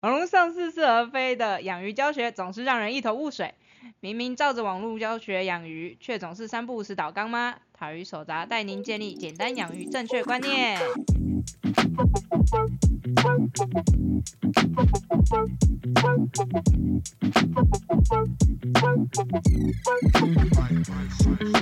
网络上似是而非的养鱼教学总是让人一头雾水。明明照着网络教学养鱼，却总是三不五时倒缸吗？塔鱼手札带您建立简单养鱼正确观念。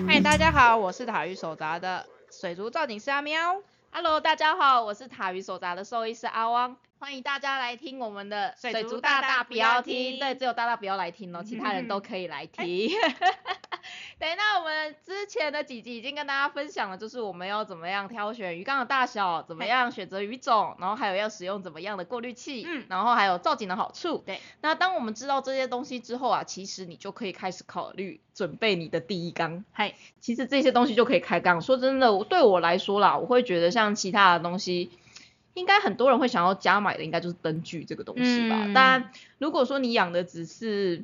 嗨，大家好，我是塔鱼手札的水族造景师阿喵。Hello，大家好，我是塔鱼手杂的兽医师阿汪，欢迎大家来听我们的水族大大不要听对，只有大大不要来听哦，其他人都可以来听。对，那我们之前的几集已经跟大家分享了，就是我们要怎么样挑选鱼缸的大小，怎么样选择鱼种，然后还有要使用怎么样的过滤器，嗯然后还有造景的好处。对，那当我们知道这些东西之后啊，其实你就可以开始考虑准备你的第一缸。嗨，其实这些东西就可以开缸。说真的，我对我来说啦，我会觉得像其他的东西，应该很多人会想要加买的，应该就是灯具这个东西吧。嗯但如果说你养的只是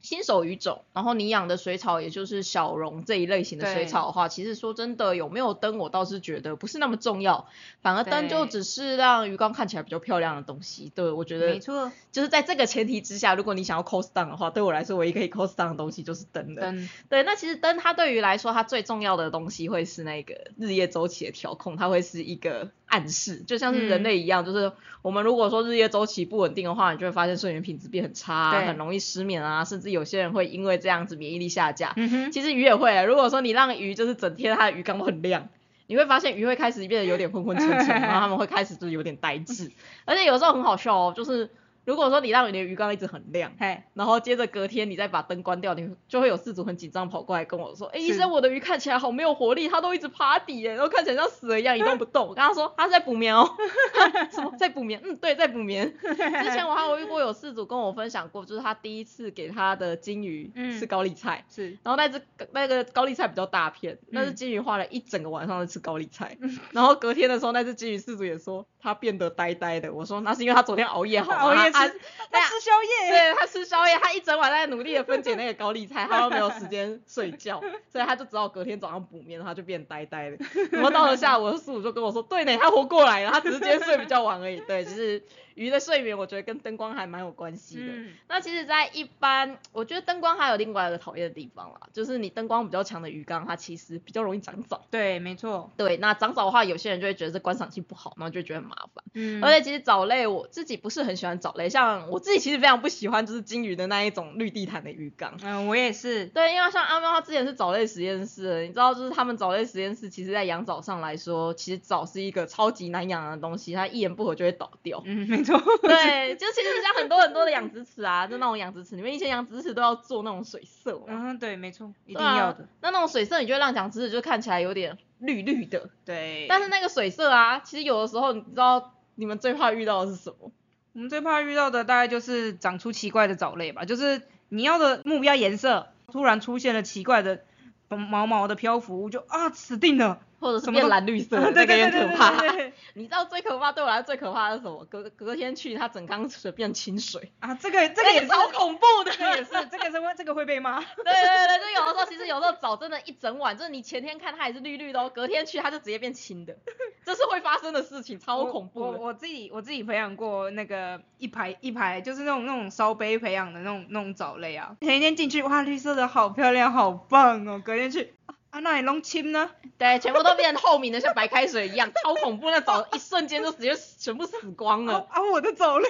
新手鱼种，然后你养的水草也就是小绒这一类型的水草的话，其实说真的有没有灯，我倒是觉得不是那么重要，反而灯就只是让鱼缸看起来比较漂亮的东西。对我觉得没错，就是在这个前提之下，如果你想要 cost down 的话，对我来说唯一可以 cost down 的东西就是灯了。灯对，那其实灯它对于来说，它最重要的东西会是那个日夜周期的调控，它会是一个暗示，就像是人嗯类一样，就是我们如果说日夜周期不稳定的话，你就会发现睡眠品质变很差啊，很容易失眠啊，甚至有些人会因为这样子免疫力下降。嗯，其实鱼也会啊，如果说你让鱼就是整天它的鱼缸都很亮。你会发现鱼会开始变得有点昏昏沉沉，然后它们会开始就是有点呆滞，而且有时候很好笑哦，就是如果说你让你的鱼缸一直很亮，嘿，然后接着隔天你再把灯关掉，你就会有饲主很紧张跑过来跟我说，哎、医生，我的鱼看起来好没有活力，它都一直趴底耶，然后看起来像死了一样一动不动。我跟他说，他在补眠哦，什么在补眠？嗯，对，在补眠。之前我还有遇过有饲主跟我分享过，就是他第一次给他的金鱼嗯吃高丽菜。是，然后那只那个高丽菜比较大片，那只嗯金鱼花了一整个晚上在吃高丽菜，然后隔天的时候，那只金鱼饲主也说它变得呆呆的。我说那是因为它昨天熬夜好吗，熬夜他吃宵夜，对他吃宵夜，他一整晚在努力的分解那个高丽菜，他都没有时间睡觉，所以他就只好隔天早上补眠，他就变呆呆的。然后到了下午，师傅就跟我说，对呢，他活过来了，他只是今天睡比较晚而已。对，就是鱼的睡眠，我觉得跟灯光还蛮有关系的。嗯，那其实，在一般，我觉得灯光还有另外一个讨厌的地方啦，就是你灯光比较强的鱼缸，它其实比较容易长藻。对，没错，对，那长藻的话，有些人就会觉得这观赏性不好，然后就觉得很麻烦。嗯，而且其实藻类我自己不是很喜欢藻类，像我自己其实非常不喜欢就是金鱼的那一种绿地毯的鱼缸。嗯，我也是，对，因为像阿喵他之前是藻类实验室的，你知道就是他们藻类实验室，其实在养藻上来说，其实藻是一个超级难养的东西，它一言不合就会倒掉。嗯，没错，对，就其实像很多很多的养殖池啊，就那种养殖池，你们以前养殖池都要做那种水色嘛，嗯，对，没错，一定要的，那那种水色，你就会让养殖池就看起来有点绿绿的，对，但是那个水色啊，其实有的时候你知道你们最怕遇到的是什么？我们最怕遇到的大概就是长出奇怪的藻类吧，就是你要的目标颜色突然出现了奇怪的毛毛的漂浮物，就啊死定了，或者是变蓝绿色这，个也可怕。你知道最可怕对我来说最可怕的是什么？隔隔天去，它整缸水变清水，啊，这个这个也是好恐怖的。这个也是，这个是会这个会被骂。对对对，就有的时候其实有时候藻真的，一整晚，就是你前天看它还是绿绿的哦，隔天去它就直接变青的，这是会发生的事情，超恐怖。我我我自己我自己培养过那个一排一排，就是那种那种烧杯培养的那种那种藻类啊。前一天进去，哇，绿色的好漂亮，好棒哦。隔天去，啊，啊那你弄清呢？对，全部都变成透明的，像白开水一样，超恐怖。那藻一瞬间就直接全部死光了。啊啊，我的藻类。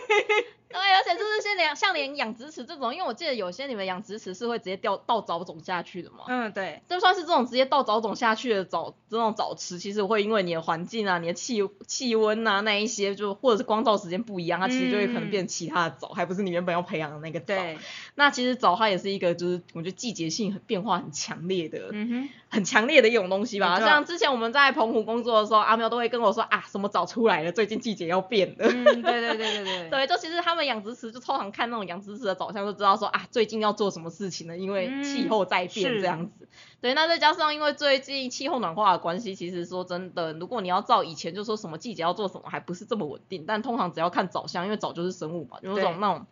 对，而且就是像连像连养殖池这种，因为我记得有些你们养殖池是会直接掉倒藻种下去的嘛。嗯，对，就算是这种直接倒藻种下去的藻，这种藻池，其实会因为你的环境啊、你的气气温啊那一些，就或者是光照时间不一样，它其实就会可能变其他的藻，还不是你原本要培养的那个藻。对，那其实藻它也是一个，就是我觉得季节性很变化很强烈的、嗯很强烈的一种东西吧。像之前我们在澎湖工作的时候，阿喵都会跟我说啊，什么藻出来了，最近季节要变了。嗯，对对对对对，对，就其实他们养殖池就超常看那种养殖池的走向，就知道说啊，最近要做什么事情呢，因为嗯气候在变这样子。对，那再加上因为最近气候暖化的关系，其实说真的，如果你要照以前就说什么季节要做什么，还不是这么稳定。但通常只要看走向，因为早就是生物嘛，有种那种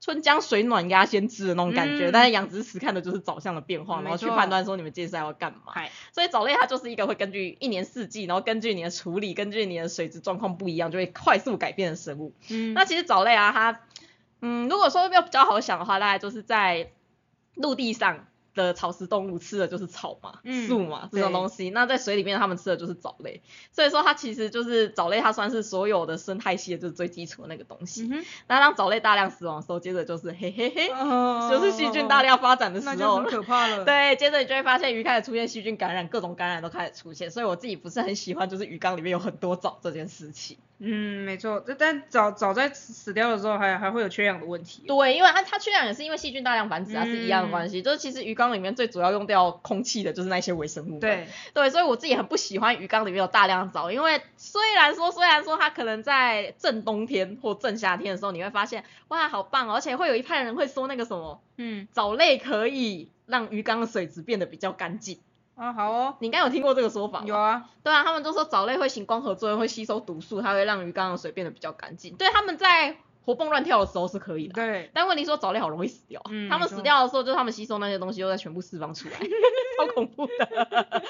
春江水暖鸭先知的那种感觉，嗯但是养殖池看的就是藻相的变化，没然后去判断说你们接下来要干嘛。所以藻类它就是一个会根据一年四季，然后根据你的处理，根据你的水质状况不一样，就会快速改变的生物。嗯，那其实藻类啊，它，嗯，如果说要比较好想的话，大概就是在陆地上的草食动物吃的就是草嘛、嗯树嘛这种东西，那在水里面它们吃的就是藻类，所以说它其实就是藻类，它算是所有的生态系的就是最基础的那个东西。嗯，那当藻类大量死亡的时候，接着就是嘿嘿嘿，哦就是细菌大量发展的时候那就很。可怕了。，对，接着你就会发现鱼开始出现细菌感染，各种感染都开始出现，所以我自己不是很喜欢，就是鱼缸里面有很多藻这件事情。嗯，没错，但但早早在死掉的时候还还会有缺氧的问题。对，因为它它缺氧也是因为细菌大量繁殖啊，是一样的嗯关系。就是其实鱼缸里面最主要用掉空气的就是那些微生物。对，对，所以我自己很不喜欢鱼缸里面有大量的藻，因为虽然说虽然说它可能在正冬天或正夏天的时候，你会发现哇好棒哦，而且会有一派人会说那个什么嗯，藻类可以让鱼缸的水质变得比较干净。啊好哦，你应该有听过这个说法？有啊，对啊，他们都说藻类会行光合作用，会吸收毒素，它会让鱼缸的水变得比较干净。对，他们在活蹦乱跳的时候是可以的。对，但问题说藻类好容易死掉，嗯他们死掉的时候，就是他们吸收那些东西又再全部释放出来，超恐怖的。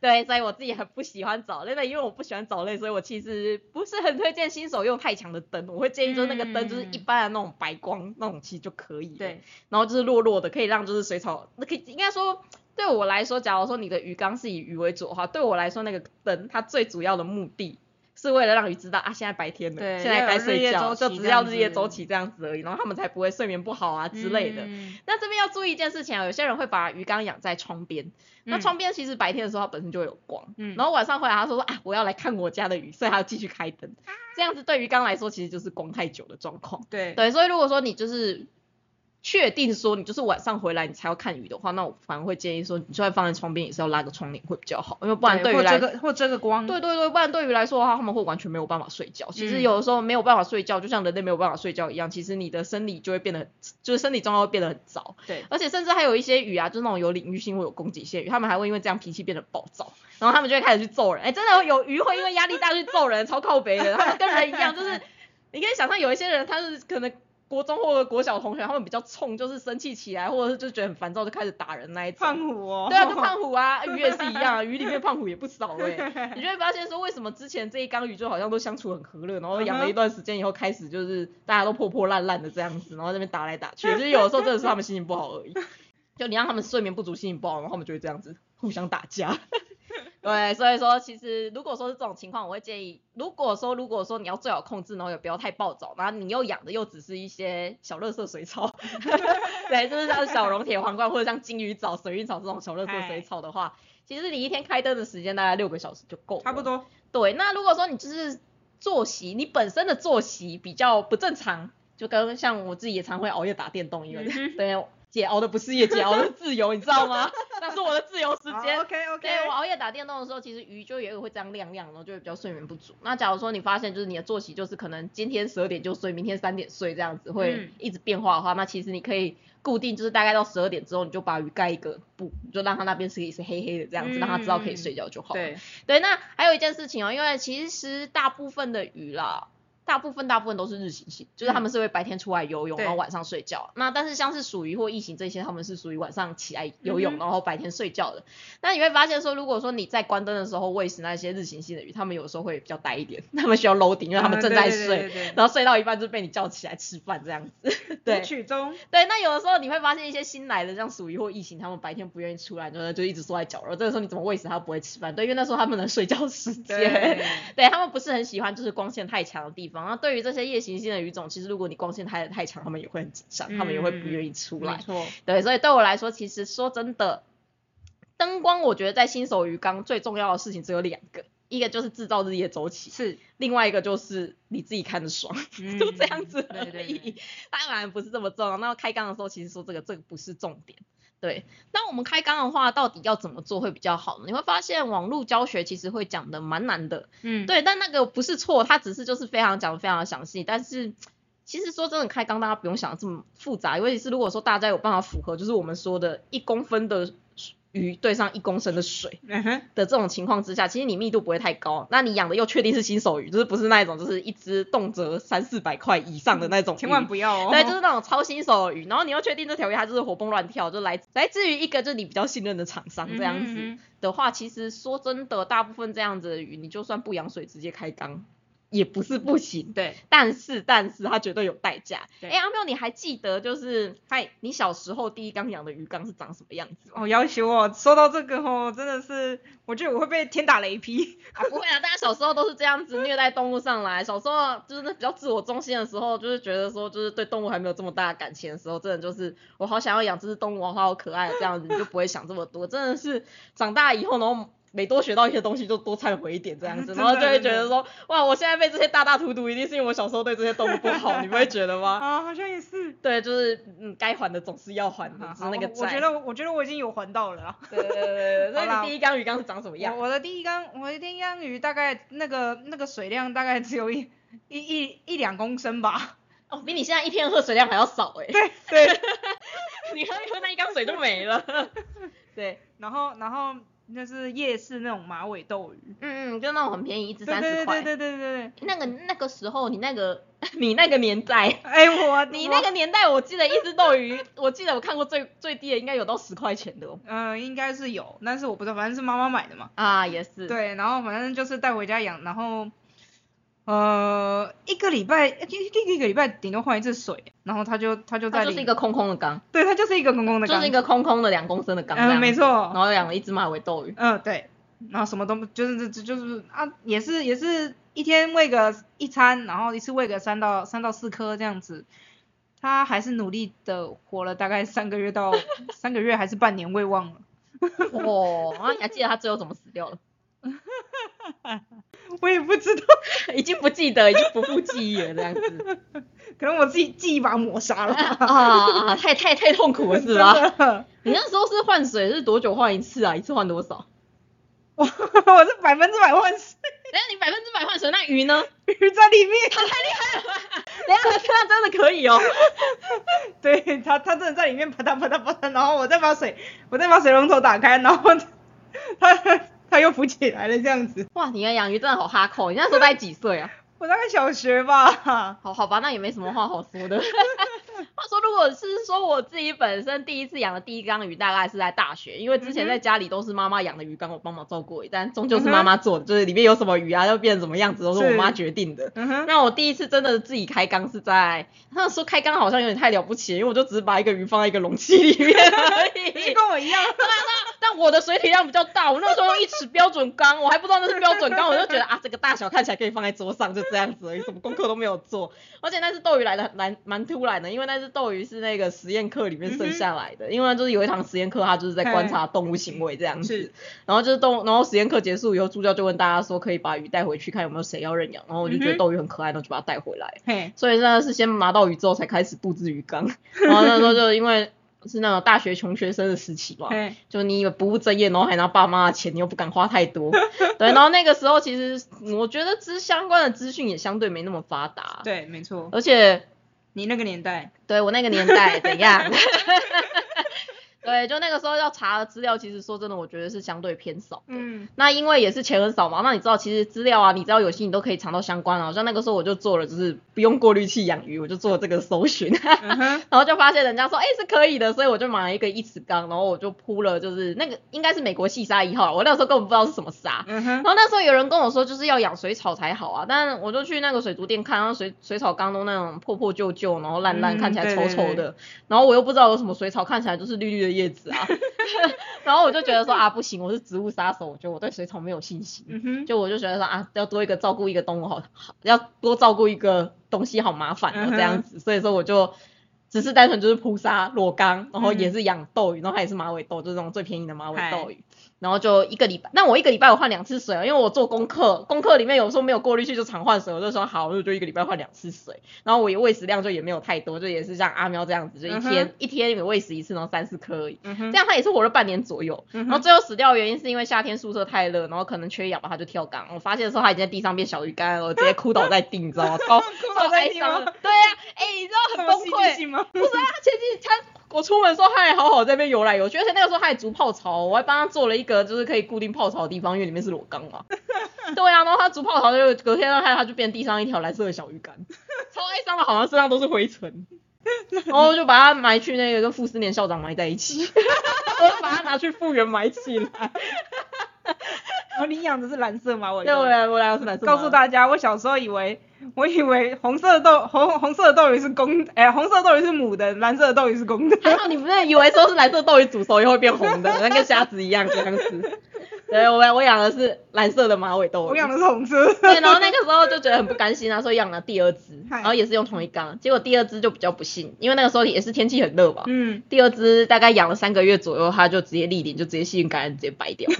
对，所以我自己很不喜欢藻类的，因为我不喜欢藻类，所以我其实不是很推荐新手用太强的灯，我会建议就是那个灯就是一般的那种白光那种其实就可以了。对，然后就是弱弱的，可以让就是水草，那可以应该说。对我来说，假如说你的鱼缸是以鱼为主的话，对我来说那个灯它最主要的目的是为了让鱼知道啊，现在白天了，对现在该睡觉，就只要日夜周期这样子而已，然后他们才不会睡眠不好啊之类的。嗯。那这边要注意一件事情啊，有些人会把鱼缸养在窗边，那嗯。窗边其实白天的时候它本身就会有光，嗯。然后晚上回来他说说啊我要来看我家的鱼，所以他要继续开灯，这样子对鱼缸来说其实就是光太久的状况。对，对，所以如果说你就是确定说你就是晚上回来你才要看鱼的话，那我反而会建议说，你就算放在窗边也是要拉个窗帘会比较好，因为不然对于来或遮个或遮个光，对对对，不然对于来说的话，他们会完全没有办法睡觉。其实嗯有的时候没有办法睡觉，就像人类没有办法睡觉一样，其实你的生理就会变得，就是身体状况会变得很糟。对，而且甚至还有一些鱼啊，就是那种有领域性或有攻击性鱼，他们还会因为这样脾气变得暴躁，然后他们就会开始去揍人。哎，真的有鱼会因为压力大去揍人，超靠北的。他们跟人一样，就是你可以想象有一些人他是可能。国中或者国小同学，他们比较冲，就是生气起来，或者是就觉得很烦躁，就开始打人那一种。胖虎哦，对啊，就胖虎啊，鱼也是一样啊，鱼里面胖虎也不少哎、你 就会发现说，为什么之前这一缸鱼就好像都相处很和乐，然后养了一段时间以后，开始就是大家都破破烂烂的这样子，然后在那边打来打去，就是有的时候真的是他们心情不好而已。就你让他们睡眠不足、心情不好，然后他们就会这样子互相打架。对，所以说其实如果说是这种情况，我会建议，如果说如果说你要最好控制，然后也不要太暴躁，然后你又养的又只是一些小垃圾水草，对，就是像小绒铁皇冠或者像金鱼藻、水云草这种小垃圾水草的话，其实你一天开灯的时间大概六个小时就够了。差不多，对，那如果说你就是作息，你本身的作息比较不正常，就跟像我自己也常会熬夜打电动一样，嗯对，姐熬的不是夜，姐熬的是自由，你知道吗？那是我的自由时间。，OK OK，对我熬夜打电动的时候，其实鱼就也有会这样亮亮，然后就会比较睡眠不足。那假如说你发现就是你的作息就是可能今天十二点就睡，明天三点睡这样子，会嗯一直变化的话，那其实你可以固定就是大概到十二点之后，你就把鱼盖一个布，你就让它那边是是黑黑的这样子，让它知道可以睡觉就好。对，对，那还有一件事情哦，因为其实大部分的鱼啦，大部分大部分都是日行性，就是他们是会白天出来游泳，对然后晚上睡觉。那但是像是属于或异形这些，他们是属于晚上起来游泳，嗯然后白天睡觉的。那你会发现说，如果说你在关灯的时候喂食那些日行性的鱼，他们有时候会比较呆一点，他们需要 loading，因为他们嗯正在睡。然后睡到一半就被你叫起来吃饭这样子，对舞曲中，对，那有的时候你会发现一些新来的，像属于或异形，他们白天不愿意出来，就就一直缩在角落。这个时候你怎么喂食它不会吃饭？对，因为那时候他们能睡觉时间。对，对他们不是很喜欢就是光线太强的地方。那对于这些夜行性的鱼种，其实如果你光线太太强，他们也会很紧张，他们也会不愿意出来。没错，对，所以对我来说，其实说真的，灯光我觉得在新手鱼缸最重要的事情只有两个，一个就是制造日夜周期，是，另外一个就是你自己看着爽。就这样子而对对已对，当然不是这么重要。那开缸的时候，其实说这个这个不是重点。对，那我们开缸的话，到底要怎么做会比较好呢？你会发现网络教学其实会讲的蛮难的，嗯，对，但那个不是错，它只是就是非常讲的非常的详细。但是其实说真的，开缸大家不用想的这么复杂，尤其是如果说大家有办法符合，就是我们说的一公分的鱼对上一公升的水的这种情况之下，其实你密度不会太高，那你养的又确定是新手鱼，就是不是那种就是一只动辄三四百块以上的那种鱼，千万不要哦。对，就是那种超新手的鱼，然后你又确定这条鱼它就是活蹦乱跳，就来来自于一个就是你比较信任的厂商这样子的话，其实说真的，大部分这样子的鱼，你就算不养水直接开缸也不是不行。对，但是但是它绝对有代价。对哎，阿妙，你还记得就是嗨，你小时候第一缸养的鱼缸是长什么样子吗？哦，要求哦，说到这个哦，真的是，我觉得我会被天打雷劈。啊，不会啊，大家小时候都是这样子虐待动物上来。小时候就是那比较自我中心的时候，就是觉得说，就是对动物还没有这么大的感情的时候，真的就是我好想要养这只动物，它好可爱，这样子你就不会想这么多。真的是长大以后，然后每多学到一些东西，就多忏悔一点这样子，然后就会觉得说，哇，我现在被这些大大荼毒，一定是因为我小时候对这些动物不好，你不会觉得吗？啊，好像也是。对，就是嗯，该还的总是要还的，是那个债。我觉得我觉得我已经有还到了 啦。对对对对对，所以你第一缸鱼缸是长什么样？我我的第一缸，我的第一缸鱼大概那个那个水量大概只有一一一一两公升吧。哦，比你现在一天喝水量还要少哎、对对。你喝一喝那一缸水就没了。对，然后然后就是夜市那种马尾斗鱼。嗯嗯，就那种很便宜，一只对三十块。对对对对对对。那个那个时候，你那个 你那个年代，哎我 你那个年代，我记得一只斗鱼，我记得我看过最最低的应该有到十块钱的哦。嗯、呃应该是有，但是我不知道，反正是妈妈买的嘛。啊，也是。。对，然后反正就是带回家养，然后呃一个礼拜一一一个礼拜顶多换一次水，然后它就它就在就是一个空空的缸，对，它就是一个空空的缸，就是一个空空的两公升的缸。嗯、没。错然，后养了一只马尾斗鱼。嗯、对，然后什么都就是这就是啊，也是也是一天喂个一餐，然后一次喂个三到三到四颗这样子。它还是努力的活了大概三个月到 三个月还是半年，我也忘了。哇，然后你还记得它最后怎么死掉了？我也不知道，已经不记得，已经不复记忆了这样子。可能我自己记忆把它抹杀了吧。啊啊！太太太痛苦了是吧？你那时候是换水是多久换一次啊？一次换多少？我我是百分之百换水，等下你百分之百换水，那鱼呢？鱼在里面。它太厉害了吧！等下这样真的可以哦。对，它它真的在里面啪嗒啪嗒啪嗒，然后我再把水我再把水龙头打开，然后它它又浮起来了这样子。哇，你的养鱼真的好哈扣！你那时候大概几岁啊？我大概小学吧。好好吧，那也没什么话好说的。话说，如果是说我自己本身第一次养的第一缸鱼，大概是在大学，因为之前在家里都是妈妈养的鱼缸，我帮忙照顾但终究是妈妈做的，就是里面有什么鱼啊，要变成什么样子，都是我妈决定的。嗯哼，那我第一次真的自己开缸是在那时候开缸好像有点太了不起了，因为我就只是把一个鱼放在一个容器里面而已。是跟我一样。但我的水体量比较大，我那时候用一尺标准缸，我还不知道那是标准缸，我就觉得啊，这个大小看起来可以放在桌上，就这样子而已，什么功课都没有做。而且那次斗鱼来的蛮蛮突然的，因为那只斗鱼是那个实验课里面剩下来的，因为就是有一堂实验课，他就是在观察动物行为这样子。然后就是动，然后实验课结束以后，助教就问大家说，可以把鱼带回去看有没有谁要认养，然后我就觉得斗鱼很可爱，然后就把它带回来。嘿，所以真的是先拿到鱼之后才开始布置鱼缸，然后那时候就因为是那种大学穷学生的时期嘛，就你不务正业，然后还拿爸妈的钱，你又不敢花太多，对，然后那个时候其实我觉得资相关的资讯也相对没那么发达，对，没错。而且你那个年代，对我那个年代怎样？对，就那个时候要查的资料，其实说真的，我觉得是相对偏少的。嗯，那因为也是钱很少嘛，那你知道其实资料啊，你知道有些，你都可以查到相关啊。好像那个时候我就做了，就是不用过滤器养鱼，我就做了这个搜寻，然后就发现人家说，哎、是可以的，所以我就买了一个一尺缸，然后我就铺了，就是那个应该是美国细沙一号，我那时候根本不知道是什么沙。嗯哼然，后那时候有人跟我说，就是要养水草才好啊，但我就去那个水族店看，然后水水草缸都那种破破旧旧，然后烂烂，嗯看起来丑丑的。对然后我又不知道有什么水草看起来就是绿绿的叶子啊，然后我就觉得说啊不行，我是植物杀手，我觉得我对水草没有信心。嗯，就我就觉得说啊，要多一个照顾一个动物好，好要多照顾一个东西好麻烦啊、嗯这样子，所以说我就只是单纯就是扑杀裸缸，然后嗯。也是养斗鱼，然后它也是马尾斗，就是那种最便宜的马尾斗鱼。然后就一个礼拜，那我一个礼拜我换两次水啊，因为我做功课，功课里面有时候没有过滤器就常换水，我就说好，我就一个礼拜换两次水。然后我也喂食量就也没有太多，就也是像阿喵这样子，就一天、嗯一天也喂食一次，然后三四颗而已。这样它也是活了半年左右，嗯然后最后死掉的原因是因为夏天宿舍太热，然后可能缺氧吧，它就跳缸。我发现的时候它已经在地上变小鱼干了，我直接哭倒在地，你知道吗？超倒超在地吗哀伤。对呀、啊，哎、你知道很崩溃。吗？不是啊，前几天我出门的时候，它还好好在那边游来游去，而且那个时候它还筑泡槽，我还帮它做了一个就是可以固定泡槽的地方，因为里面是裸缸嘛。对啊，然后它筑泡槽就隔天它它就变地上一条蓝色的小鱼干，超哀伤的，好像身上都是灰尘。然后就把它埋去那个跟傅斯年校长埋在一起，我把它拿去复原埋起来。然 后你养的是蓝色马尾对，豆我。来我来是蓝色。告诉大家，我小时候以为，我以为红色的豆红红色的斗鱼是公，哎、红色的斗鱼是母的，蓝色的斗鱼是公的。还好你不是以为说是蓝色斗鱼煮熟以后会变红的，那跟瞎子一样这样子。对我我养的是蓝色的马尾豆。我养的是红色。对，然后那个时候就觉得很不甘心啊，所以养了第二只，然后也是用同一缸，结果第二只就比较不幸，因为那个时候也是天气很热吧。嗯，第二只大概养了三个月左右，它就直接立顶，就直接细菌感染，直接白掉。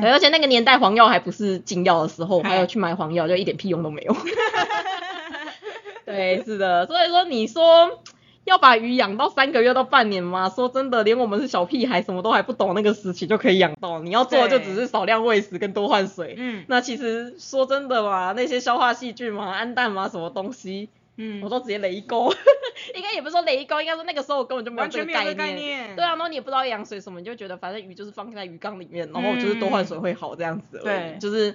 对，而且那个年代黄药还不是禁药的时候，还有去买黄药，就一点屁用都没有。对，是的，所以说你说要把鱼养到三个月到半年吗？说真的，连我们是小屁孩，什么都还不懂那个时期就可以养到，你要做的就只是少量喂食跟多换水。嗯那其实说真的嘛，那些消化细菌嘛、氨氮嘛，什么东西，嗯我都直接雷沟。应该也不是说雷沟，应该说那个时候我根本就没有完这个全没有概概念。念。对啊，然后你也不知道养水什么，你就觉得反正鱼就是放在鱼缸里面，然后就是多换水会好这样子。对就是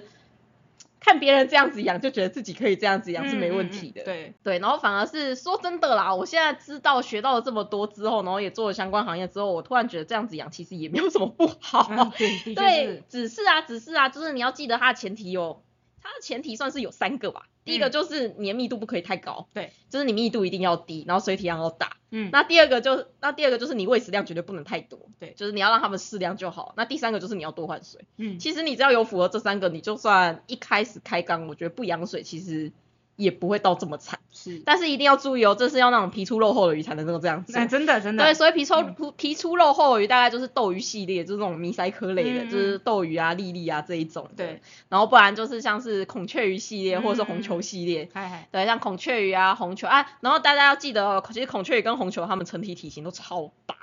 看别人这样子养，就觉得自己可以这样子养是没问题的。对，对，然后反而是说真的啦，我现在知道学到了这么多之后，然后也做了相关行业之后，我突然觉得这样子养其实也没有什么不好。嗯对，对，，只是啊，只是啊，就是你要记得它的前提有，它的前提算是有三个吧。第一个嗯就是你的密度不可以太高，对，就是你密度一定要低，然后水体量要大。嗯，那第二个就，那第二个就是你喂食量绝对不能太多，对就是你要让他们适量就好。那第三个就是你要多换水。嗯，其实你只要有符合这三个，你就算一开始开缸，我觉得不养水其实也不会到这么惨。是，但是一定要注意哦，这是要那种皮粗肉厚的鱼才能够这样子。哎，真的真的，对，所以皮粗嗯皮粗肉厚的鱼大概就是斗鱼系列，就是那种迷鳃科类的，就是斗鱼啊、粒粒啊这一种。对，然后不然就是像是孔雀鱼系列或者是红球系列。对，像孔雀鱼啊、红球啊，然后大家要记得哦，其实孔雀鱼跟红球它们成体体型都超大，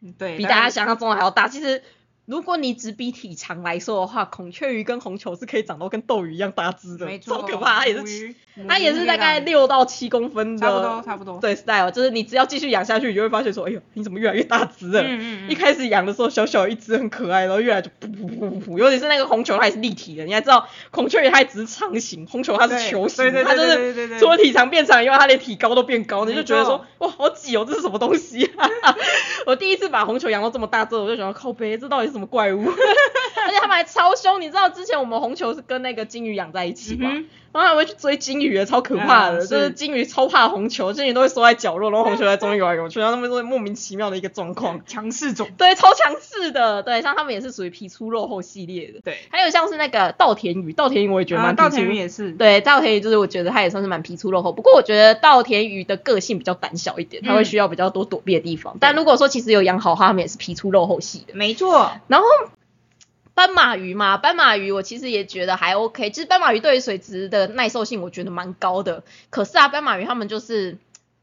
嗯对，比大家想象中的还要大。其实如果你只比体长来说的话，孔雀鱼跟红球是可以长到跟斗鱼一样大只的，没错，超可怕，它也是，它也是大概六，到七公分的，差不多差不多，对 style，就是你只要继续养下去，你就会发现说，哎呦，你怎么越来越大只了？嗯嗯嗯一开始养的时候小小一只很可爱，然后越来就噗噗噗噗噗，尤其是那个红球，它也是立体的。你还知道孔雀鱼它只是长形，红球它是球形，它就是除了体长变长以外，它连体高都变高，你就觉得说哇好挤哦，这是什么东西啊？我第一次把红球养到这么大之后，我就想要靠背，这到底是什么怪物？而且他们还超凶，你知道之前我们红球是跟那个金鱼养在一起吗？嗯然后还会去追金鱼，超可怕的，嗯就是是金鱼超怕红球，金鱼都会缩在角落，然后红球在中间游来游去，然后他们都莫名其妙的一个状况哼，。强势种，对，超强势的，对，像他们也是属于皮粗肉厚系列的。对，还有像是那个稻田鱼，稻田鱼我也觉得啊，蛮。稻田鱼也是，对，稻田鱼就是我觉得它也算是蛮皮粗肉厚，不过我觉得稻田鱼的个性比较胆小一点，它会嗯需要比较多躲避的地方。但如果说其实有养好，它们也是皮粗肉厚系的。没错，然后斑马鱼嘛，斑马鱼我其实也觉得还 OK，其实斑马鱼对于水质的耐受性我觉得蛮高的。可是啊，斑马鱼它们就是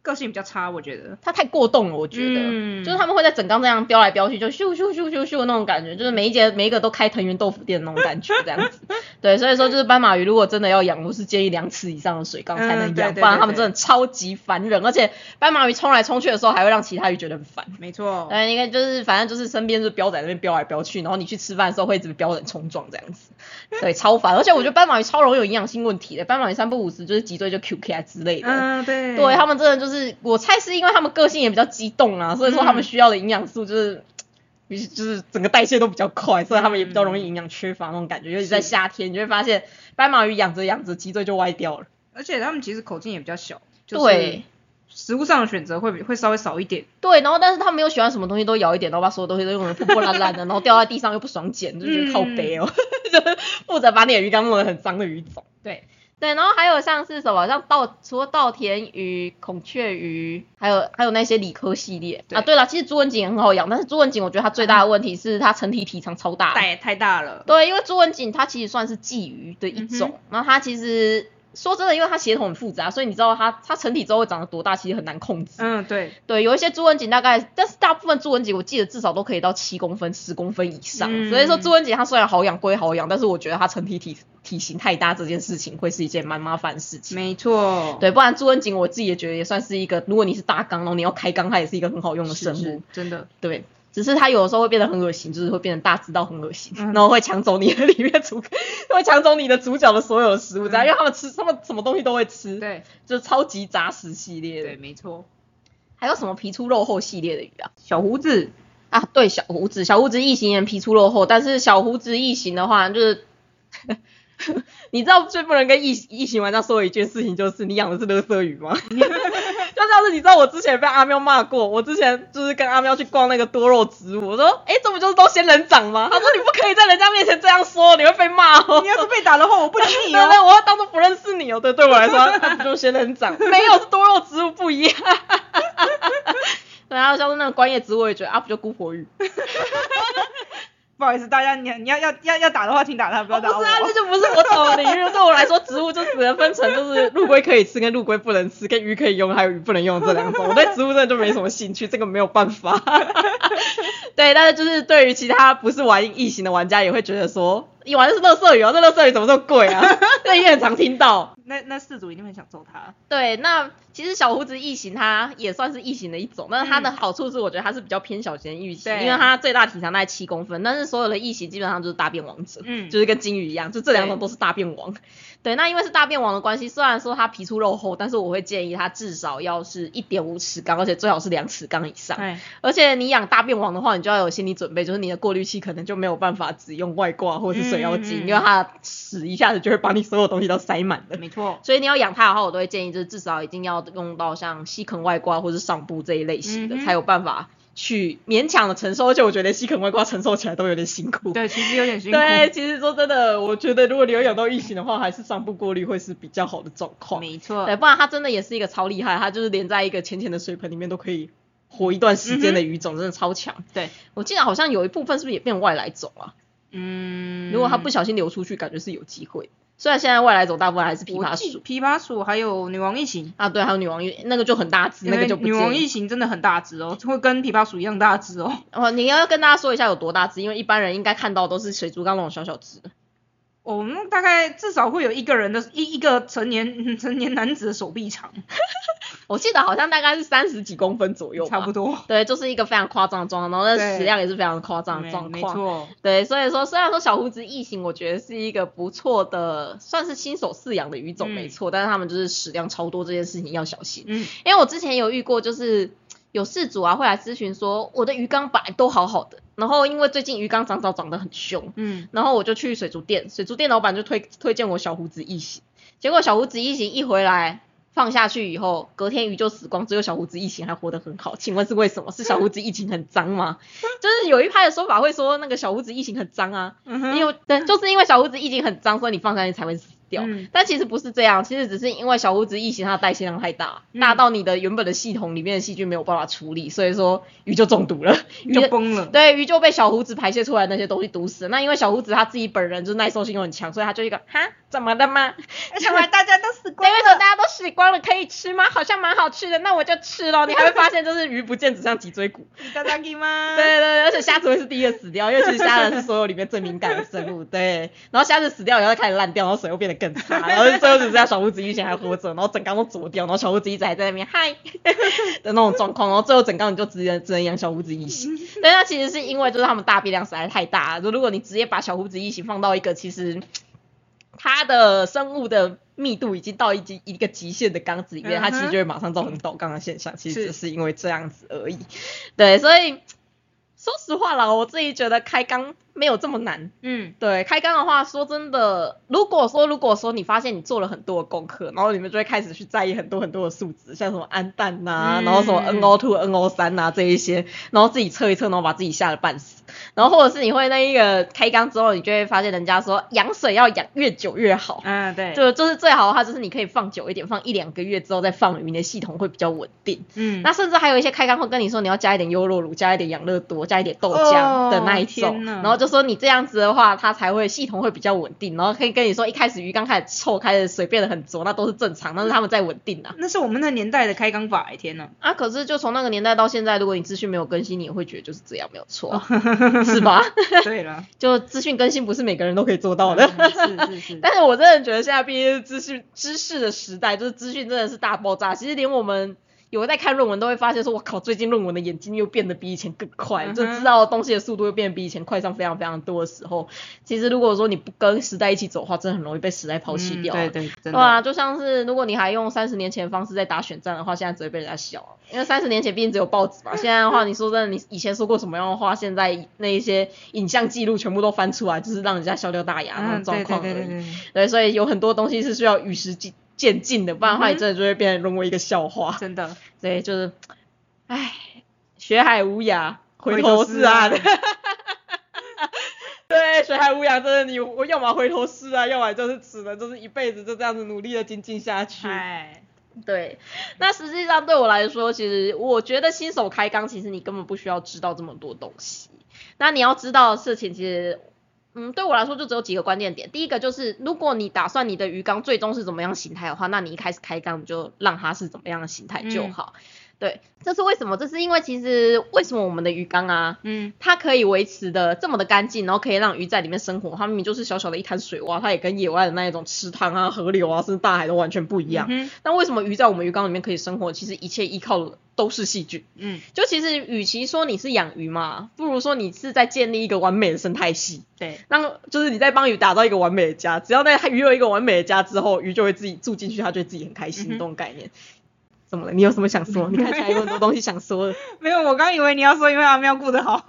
个性比较差，我觉得，他太过动了，我觉得，嗯就是他们会在整缸这样飙来飙去，就咻咻咻咻咻那种感觉，就是每一节每一个都开藤原豆腐店那种感觉 这样子。对，所以说就是斑马鱼如果真的要养，我是建议两尺以上的水缸才能养，不然他们真的超级烦人，而且斑马鱼冲来冲去的时候还会让其他鱼觉得很烦。没错，对，应该就是反正就是身边就是标仔那边飙来飙去，然后你去吃饭的时候会一直标人冲撞这样子，对，超烦。而且我觉得斑马鱼超容易有营养性问题的，斑马鱼三不五时就是脊椎就 QK 啊之类的。嗯，对，对他们真的就是，我猜是因为他们个性也比较激动啊，所以说他们嗯需要的营养素就是，比就是整个代谢都比较快，所以他们也比较容易营养缺乏那种感觉。尤其在夏天，你就会发现斑马鱼养着养着脊椎就歪掉了。而且他们其实口径也比较小，就是对食物上的选择会比会稍微少一点，对，然后但是他们又喜欢什么东西都咬一点，然后把所有东西都用的破破烂烂的，然后掉在地上又不爽捡，就觉得靠背哦，就是负责把你的鱼缸弄得很脏的鱼种。对，对，然后还有像是什么，像稻除了稻田鱼、孔雀鱼，还有还有那些理科系列。对啊。对。了，其实朱文锦也很好养，但是朱文锦我觉得它最大的问题是它成体体长超大。太太大了，对，因为朱文锦它其实算是鲫鱼的一种，嗯然后它其实说真的，因为它血统很复杂，所以你知道它它成体之后会长得多大，其实很难控制。嗯，对，对，有一些朱文锦大概，但是大部分朱文锦我记得至少都可以到七公分、十公分以上。嗯所以说朱文锦它虽然好养归好养，但是我觉得它成体体体型太大这件事情会是一件蛮麻烦的事情。没错，对，不然朱文锦我自己也觉得也算是一个，如果你是大缸，然后你要开缸，它也是一个很好用的生物。是是真的，对，只是它有的时候会变得很恶心，就是会变成大只到很恶心，嗯然后会抢走你的里面主，会抢走你的主角的所有的食物，这样，因为他们吃，他们什么东西都会吃，对就是超级杂食系列的对，。没错。还有什么皮粗肉厚系列的鱼啊？小胡子，啊，对，小胡子，小胡子异形人皮粗肉厚，但是小胡子异形的话，就是 你知道最不能跟异异形玩家说的一件事情，就是你养的是垃圾鱼吗？就像是你知道我之前被阿喵骂过，我之前就是跟阿喵去逛那个多肉植物，我说，哎，这不就是都仙人掌吗？他说你不可以在人家面前这样说，你会被骂哦。你要是被打的话，我不理你对哦。对，我要当做不认识你哦。对，对我来说，它不就是仙人掌？没有，是多肉植物不一样。对，然后像是那个观叶植物，我也觉得啊，不就姑婆鱼？不好意思，大家你你要要要要打的话，请打他，不要打我。不是啊，这就不是我懂的领域。对我来说，植物就只能分成就是陆龟可以吃跟陆龟不能吃，跟鱼可以用还有鱼不能用这两种。我对植物真的就没什么兴趣，这个没有办法。对，但是就是对于其他不是玩异形的玩家，也会觉得说，你玩的是乐色鱼哦，这乐色鱼怎么这么贵啊？那也很常听到。那那四组一定会想揍他。对，那其实小胡子异形它也算是异形的一种，但是它的好处是我觉得它是比较偏小型的异形，对因为它最大体长大概七公分，但是所有的异形基本上就是大便王者，嗯就是跟金鱼一样，就这两种都是大便王。对，那因为是大便王的关系，虽然说它皮粗肉厚，但是我会建议它至少要是一点五尺缸，而且最好是两尺缸以上。哎，而且你养大便王的话，你就要有心理准备，就是你的过滤器可能就没有办法只用外挂或者是水妖精，嗯嗯嗯因为它屎一下子就会把你所有东西都塞满了。没错。所以你要养它的话，我都会建议就是至少一定要用到像吸坑外挂或是上部这一类型的，嗯才有办法去勉强的承受。而且我觉得吸垦外挂承受起来都有点辛苦。对，其实有点辛苦。对，其实说真的，我觉得如果你有养到异形的话，还是上不过滤会是比较好的状况。没错。对，不然它真的也是一个超厉害，它就是连在一个浅浅的水盆里面都可以活一段时间的鱼种，真的超强。对，我记得好像有一部分是不是也变外来种啊？嗯，如果它不小心流出去，感觉是有机会。虽然现在外来种大部分还是琵琶鼠琵琶鼠还有女王异形，啊，对，还有女王异，那个就很大只，那个就不女王异形真的很大只哦，会跟琵琶鼠一样大只哦。哦，你要跟大家说一下有多大只，因为一般人应该看到都是水族缸那种小小只的。我们大概至少会有一个人的一一个成年成年男子的手臂长，我记得好像大概是三十几公分左右，差不。多。对，就是一个非常夸张的状况，然后那食量也是非常夸张的没状况。没错，对，所以说虽然说小胡子异形，我觉得是一个不错的，算是新手饲养的鱼种嗯没错，但是他们就是食量超多这件事情要小心。嗯，因为我之前有遇过，就是有事主啊会来咨询说，我的鱼缸本来都好好的，然后因为最近鱼缸长藻长得很凶，嗯，然后我就去水族店，水族店老板就推推荐我小胡子异形，结果小胡子异形一回来放下去以后，隔天鱼就死光，只有小胡子异形还活得很好。请问是为什么？是小胡子异形很脏吗？就是有一派的说法会说那个小胡子异形很脏啊，因为对，就是因为小胡子异形很脏，所以你放下去才会死掉。嗯但其实不是这样，其实只是因为小胡子异形它的代谢量太大，嗯大到你的原本的系统里面的细菌没有办法处理，所以说鱼就中毒了，鱼就崩了。对，鱼就被小胡子排泄出来的那些东西毒死了。那因为小胡子他自己本人就是耐受性又很强，所以他就一个哈怎么的吗？而且大家都死对，光为什么大家都死光了？可以吃吗？好像蛮好吃的，那我就吃咯。你还会发现，就是鱼不见只剩脊椎骨。いただきます。对对对，而且虾子会是第一个死掉，因为其实虾子是所有里面最敏感的生物。对，然后虾子死掉以后，它开始烂掉，然后水又变得更差，然后最后只剩下小胡子一前还活着，然后整缸都啄掉，然后小胡子一直还在那边嗨的那种状况，然后最后整缸你就只能只能养小胡子异形。对，那其实是因为就是它们大便量实在太大了，就如果你直接把小胡子异形放到一个其实 它的生物的密度已经到一极一个极限的缸子里面，它其实就会马上造成倒缸的现象，其实只是因为这样子而已。对，所以说实话啦，我自己觉得开缸没有这么难。嗯，对，开缸的话，说真的，如果说如果说你发现你做了很多的功课，然后你们就会开始去在意很多很多的数值，像什么氨氮呐、嗯然后什么 NO two、NO 三呐这一些，然后自己测一测，然后把自己吓得半死。然后或者是你会那一个开缸之后，你就会发现人家说养水要养越久越好。嗯，对，就就是最好的话，就是你可以放久一点，放一两个月之后再放鱼，你的系统会比较稳定。嗯，那甚至还有一些开缸会跟你说你要加一点优酪乳，加一点养乐多，加一点豆浆的那一种，然后就就说你这样子的话，它才会系统会比较稳定，然后可以跟你说一开始鱼缸开始臭，开始水变得很浊，那都是正常，那是他们在稳定啊。那是我们那年代的开缸法，哎天呐。啊，可是就从那个年代到现在，如果你资讯没有更新，你也会觉得就是这样，没有错啊，是吧？对了，就资讯更新不是每个人都可以做到的。是是是。但是我真的觉得现在毕竟是资讯知识的时代，就是资讯真的是大爆炸，其实连我们。有在看论文都会发现说，我靠，最近论文的眼睛又变得比以前更快，就知道东西的速度又变得比以前快上非常非常多的时候，其实如果说你不跟时代一起走的话，真的很容易被时代抛弃掉。对对，对啊，就像是如果你还用三十年前的方式在打选战的话，现在只会被人家笑，因为三十年前毕竟只有报纸嘛。现在的话，你说真的，你以前说过什么样的话，现在那一些影像记录全部都翻出来，就是让人家笑掉大牙那种状况而已。对，所以有很多东西是需要与时俱渐进的，不然的话，你真的就会变成沦为一个笑话。真的，对，就是，唉，学海无涯，回头是岸。对，学海无涯，真的，你我要么回头是岸，要么就是只能就是一辈子就这样子努力的精进下去。哎，对，那实际上对我来说，其实我觉得新手开缸，其实你根本不需要知道这么多东西。那你要知道的事情，其实。嗯，对我来说就只有几个关键点。第一个就是，如果你打算你的鱼缸最终是怎么样形态的话，那你一开始开缸就让它是怎么样的形态就好。对，这是为什么？这是因为其实为什么我们的鱼缸啊，嗯，它可以维持的这么的干净，然后可以让鱼在里面生活。它明明就是小小的一滩水洼，它也跟野外的那一种池塘啊、河流啊，甚至大海都完全不一样。那为什么鱼在我们鱼缸里面可以生活？其实一切依靠的都是细菌。嗯，就其实与其说你是养鱼嘛，不如说你是在建立一个完美的生态系。对，让就是你在帮鱼打造一个完美的家。只要那鱼有一个完美的家之后，鱼就会自己住进去，它就会自己很开心。这种概念。怎么了？你有什么想说？你看起来有很多东西想说的。没有，我刚以为你要说因为阿喵顾得好。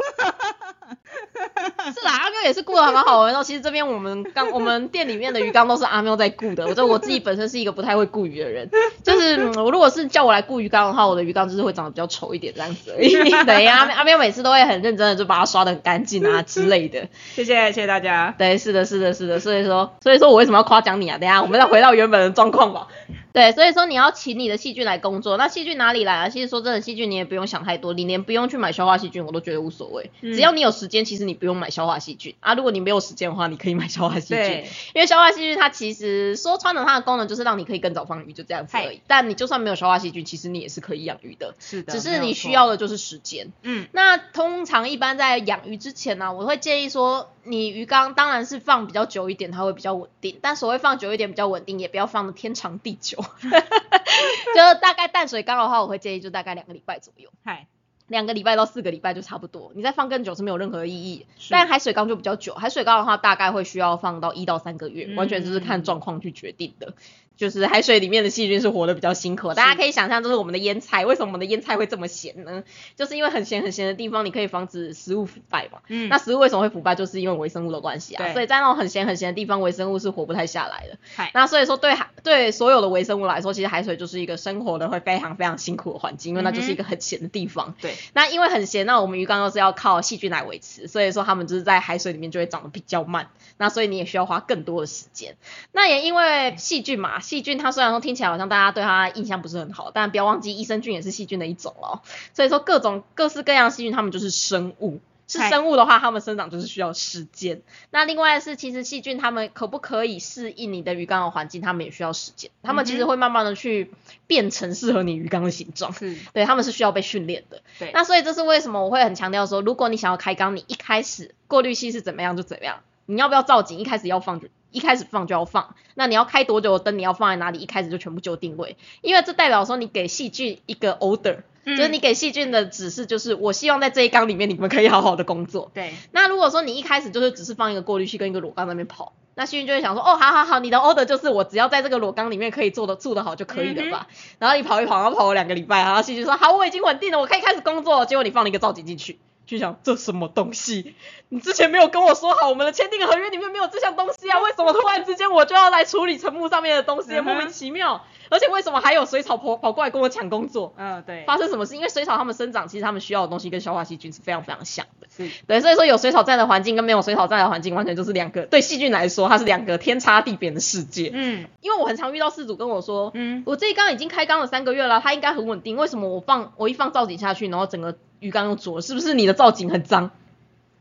是啦，阿喵也是顾的还蛮好的。然后其实这边我们刚我们店里面的鱼缸都是阿喵在顾的。我觉得我自己本身是一个不太会顾鱼的人，就是我如果是叫我来顾鱼缸的话，我的鱼缸就是会长得比较丑一点这样子而已。对呀，阿喵每次都会很认真的就把它刷的很干净啊之类的。谢谢谢谢大家。对，是的是的是的，所以说所以说我为什么要夸奖你啊？等下我们再回到原本的状况吧。对，所以说你要请你的细菌来工作。那细菌哪里来啊？其实说真的，细菌你也不用想太多，你连不用去买消化细菌，我都觉得无所谓。只要你有时间，其实你不用买消化细菌啊。如果你没有时间的话，你可以买消化细菌。因为消化细菌它其实说穿了，它的功能就是让你可以更早放鱼，就这样子而已。但你就算没有消化细菌，其实你也是可以养鱼的。是的。只是你需要的就是时间。嗯。那通常一般在养鱼之前呢，我会建议说。你鱼缸当然是放比较久一点，它会比较稳定。但所谓放久一点比较稳定，也不要放的天长地久。就大概淡水缸的话，我会建议就大概两个礼拜左右。嗨，两个礼拜到四个礼拜就差不多。你再放更久是没有任何意义。但海水缸就比较久，海水缸的话大概会需要放到一到三个月，完全就是看状况去决定的。就是海水里面的细菌是活得比较辛苦，大家可以想象，就是我们的腌菜。为什么我们的腌菜会这么咸呢？就是因为很咸很咸的地方，你可以防止食物腐败嘛。嗯。那食物为什么会腐败？就是因为微生物的关系啊。所以在那种很咸很咸的地方，微生物是活不太下来的。那所以说，对海对所有的微生物来说，其实海水就是一个生活的会非常非常辛苦的环境，因为那就是一个很咸的地方。对。那因为很咸，那我们鱼缸又是要靠细菌来维持，所以说它们就是在海水里面就会长得比较慢。那所以你也需要花更多的时间。那也因为细菌嘛，细菌它虽然说。听起来好像大家对它印象不是很好，但不要忘记益生菌也是细菌的一种哦。所以说各种各式各样细菌，它们就是生物，是生物的话，它们生长就是需要时间。那另外是，其实细菌它们可不可以适应你的鱼缸的环境，它们也需要时间。它们其实会慢慢的去变成适合你鱼缸的形状，对，它们是需要被训练的。对，那所以这是为什么我会很强调说，如果你想要开缸，你一开始过滤器是怎么样就怎么样，你要不要造景，一开始要放就。一开始放就要放，那你要开多久的灯？你要放在哪里？一开始就全部就定位，因为这代表说你给细菌一个 order，就是你给细菌的指示就是我希望在这一缸里面你们可以好好的工作。对。那如果说你一开始就是只是放一个过滤器跟一个裸缸那边跑，那细菌就会想说，哦，好好好，你的 order 就是我只要在这个裸缸里面可以做的做的好就可以了吧？然后你跑一跑，然后跑了两个礼拜，然后细菌说好，我已经稳定了，我可以开始工作。结果你放了一个造景进去。就想这什么东西？你之前没有跟我说好，我们的签订合约里面没有这项东西啊？为什么突然之间我就要来处理沉木上面的东西？莫名其妙。而且为什么还有水草跑跑过来跟我抢工作？嗯，对。发生什么事？因为水草它们生长，其实它们需要的东西跟消化细菌是非常非常像的。是。对，所以说有水草在的环境跟没有水草在的环境，完全就是两个对细菌来说，它是两个天差地别的世界。嗯。因为我很常遇到事主跟我说，嗯，我这一缸已经开缸了三个月了，它应该很稳定，为什么我放我一放造景下去，然后整个鱼缸又浊，是不是你的造景很脏？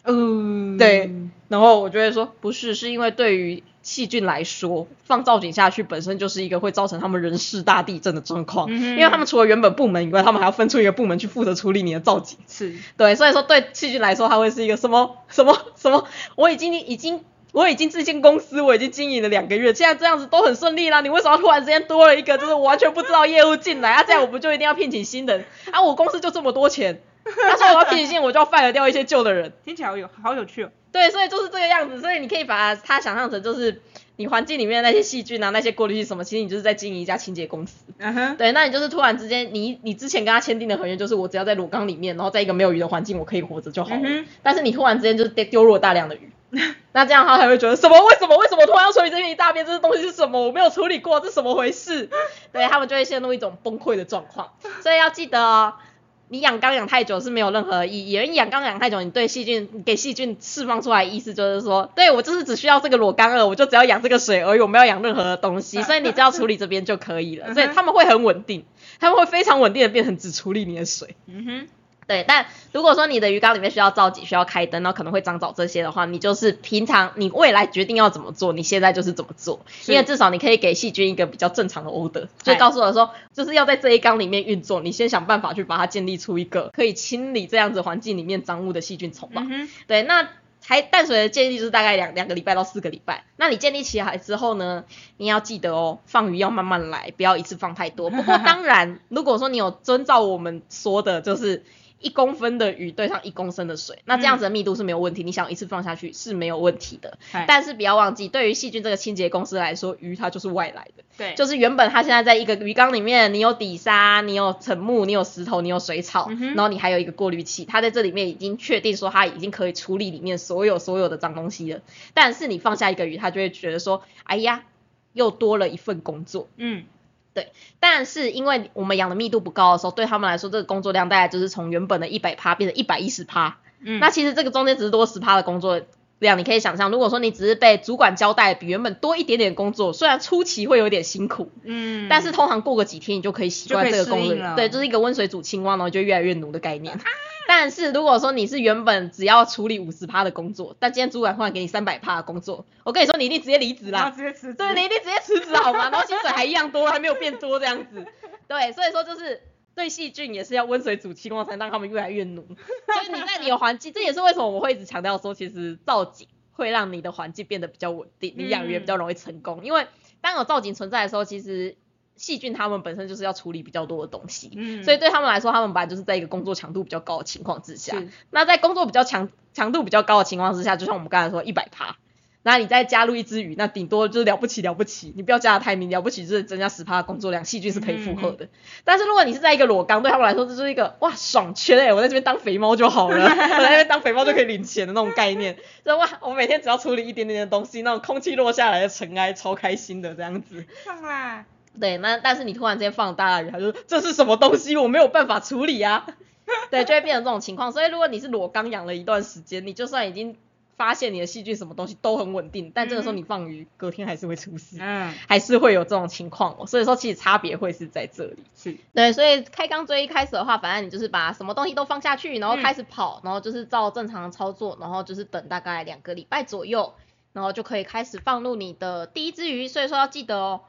嗯，对，然后我就会说不是，是因为对于细菌来说，放造景下去本身就是一个会造成他们人事大地震的状况，嗯因为他们除了原本部门以外，他们还要分出一个部门去负责处理你的造景。是，对，所以说对细菌来说，它会是一个什么 什么什么，我已经已经。我已经这间公司我已经经营了两个月，现在这样子都很顺利啦。你为什么突然之间多了一个就是我完全不知道业务进来啊？这样我不就一定要聘请新人啊？我公司就这么多钱，他说我要聘请新人，我就要 fire 掉一些旧的人。听起来好有好有趣哦。对，所以就是这个样子，所以你可以把它想象成就是你环境里面的那些细菌啊、那些过滤器什么，其实你就是在经营一家清洁公司。嗯哼，对，那你就是突然之间，你你之前跟他签订的合约就是我只要在裸缸里面，然后在一个没有鱼的环境，我可以活着就好了。嗯哼但是你突然之间就是丢丢入了大量的鱼，那这样他才会觉得什么？为什么？为什么突然要处理这边一大片？这些东西是什么？我没有处理过，这是怎么回事？对他们就会陷入一种崩溃的状况。所以要记得哦。你养缸养太久是没有任何意义，因为你养缸养太久，你对细菌你给细菌释放出来的意思就是说，对我就是只需要这个裸缸了，我就只要养这个水而已，我没有养任何的东西，所以你只要处理这边就可以了，所以他们会很稳定，他们会非常稳定的变成只处理你的水。嗯哼，对，但如果说你的鱼缸里面需要造景、需要开灯，然后可能会长藻这些的话，你就是平常你未来决定要怎么做，你现在就是怎么做，因为至少你可以给细菌一个比较正常的 order，就告诉我说，就是要在这一缸里面运作，你先想办法去把它建立出一个可以清理这样子环境里面脏污的细菌丛吧。嗯，对，那还淡水的建立就是大概两两个礼拜到四个礼拜。那你建立起来之后呢，你要记得哦，放鱼要慢慢来，不要一次放太多。不过当然，如果说你有遵照我们说的，就是一公分的鱼对上一公升的水，那这样子的密度是没有问题，你想一次放下去是没有问题的。但是不要忘记，对于细菌这个清洁公司来说，鱼它就是外来的。对，就是原本它现在在一个鱼缸里面，你有底沙，你有沉木，你有石头，你有水草，嗯然后你还有一个过滤器，它在这里面已经确定说它已经可以处理里面所有所有的脏东西了。但是你放下一个鱼，它就会觉得说，哎呀，又多了一份工作。嗯，但是因为我们养的密度不高的时候，对他们来说，这个工作量大概就是从原本的一百趴变成一百一十趴。嗯，那其实这个中间只是多十趴的工作量，你可以想象，如果说你只是被主管交代比原本多一点点工作，虽然初期会有点辛苦，嗯，但是通常过个几天你就可以习惯这个工作对，就是一个温水煮青蛙，然后就越来越奴的概念。但是如果说你是原本只要处理五十趴的工作，但今天主管忽然给你三百趴的工作，我跟你说你一定直接离职啦，直接辞职，对，你一定直接辞职好吗？然后薪水还一样多，还没有变多这样子，对，所以说就是。对细菌也是要温水煮青蛙，才能让他们越来越浓。所以你在你的环境，这也是为什么我会一直强调说，其实造景会让你的环境变得比较稳定，你养鱼也比较容易成功。因为当有造景存在的时候，其实细菌它们本身就是要处理比较多的东西，嗯，所以对他们来说，他们本来就是在一个工作强度比较高的情况之下。那在工作比较强强度比较高的情况之下，就像我们刚才说一百趴，那你再加入一只鱼，那顶多就是了不起了不起，你不要加的太明，了不起就是增加十趴的工作量，细菌是可以负荷的。但是如果你是在一个裸缸，对他们来说这就是一个哇爽圈哎、我在这边当肥猫就好了，我在那边当肥猫就可以领钱的那种概念，就哇我每天只要处理一点点的东西，那种空气落下来的尘埃，超开心的这样子。上啦，对，那但是你突然之间放大了鱼，他就说这是什么东西，我没有办法处理啊。对，就会变成这种情况。所以如果你是裸缸养了一段时间，你就算已经发现你的细菌什么东西都很稳定，但这个时候你放鱼，隔天还是会出事，嗯，还是会有这种情况哦。所以说其实差别会是在这里。是，对，所以开缸最一开始的话，反正你就是把什么东西都放下去，然后嗯开始跑，然后就是照正常的操作，然后就是等大概两个礼拜左右，然后就可以开始放入你的第一只鱼。所以说要记得哦，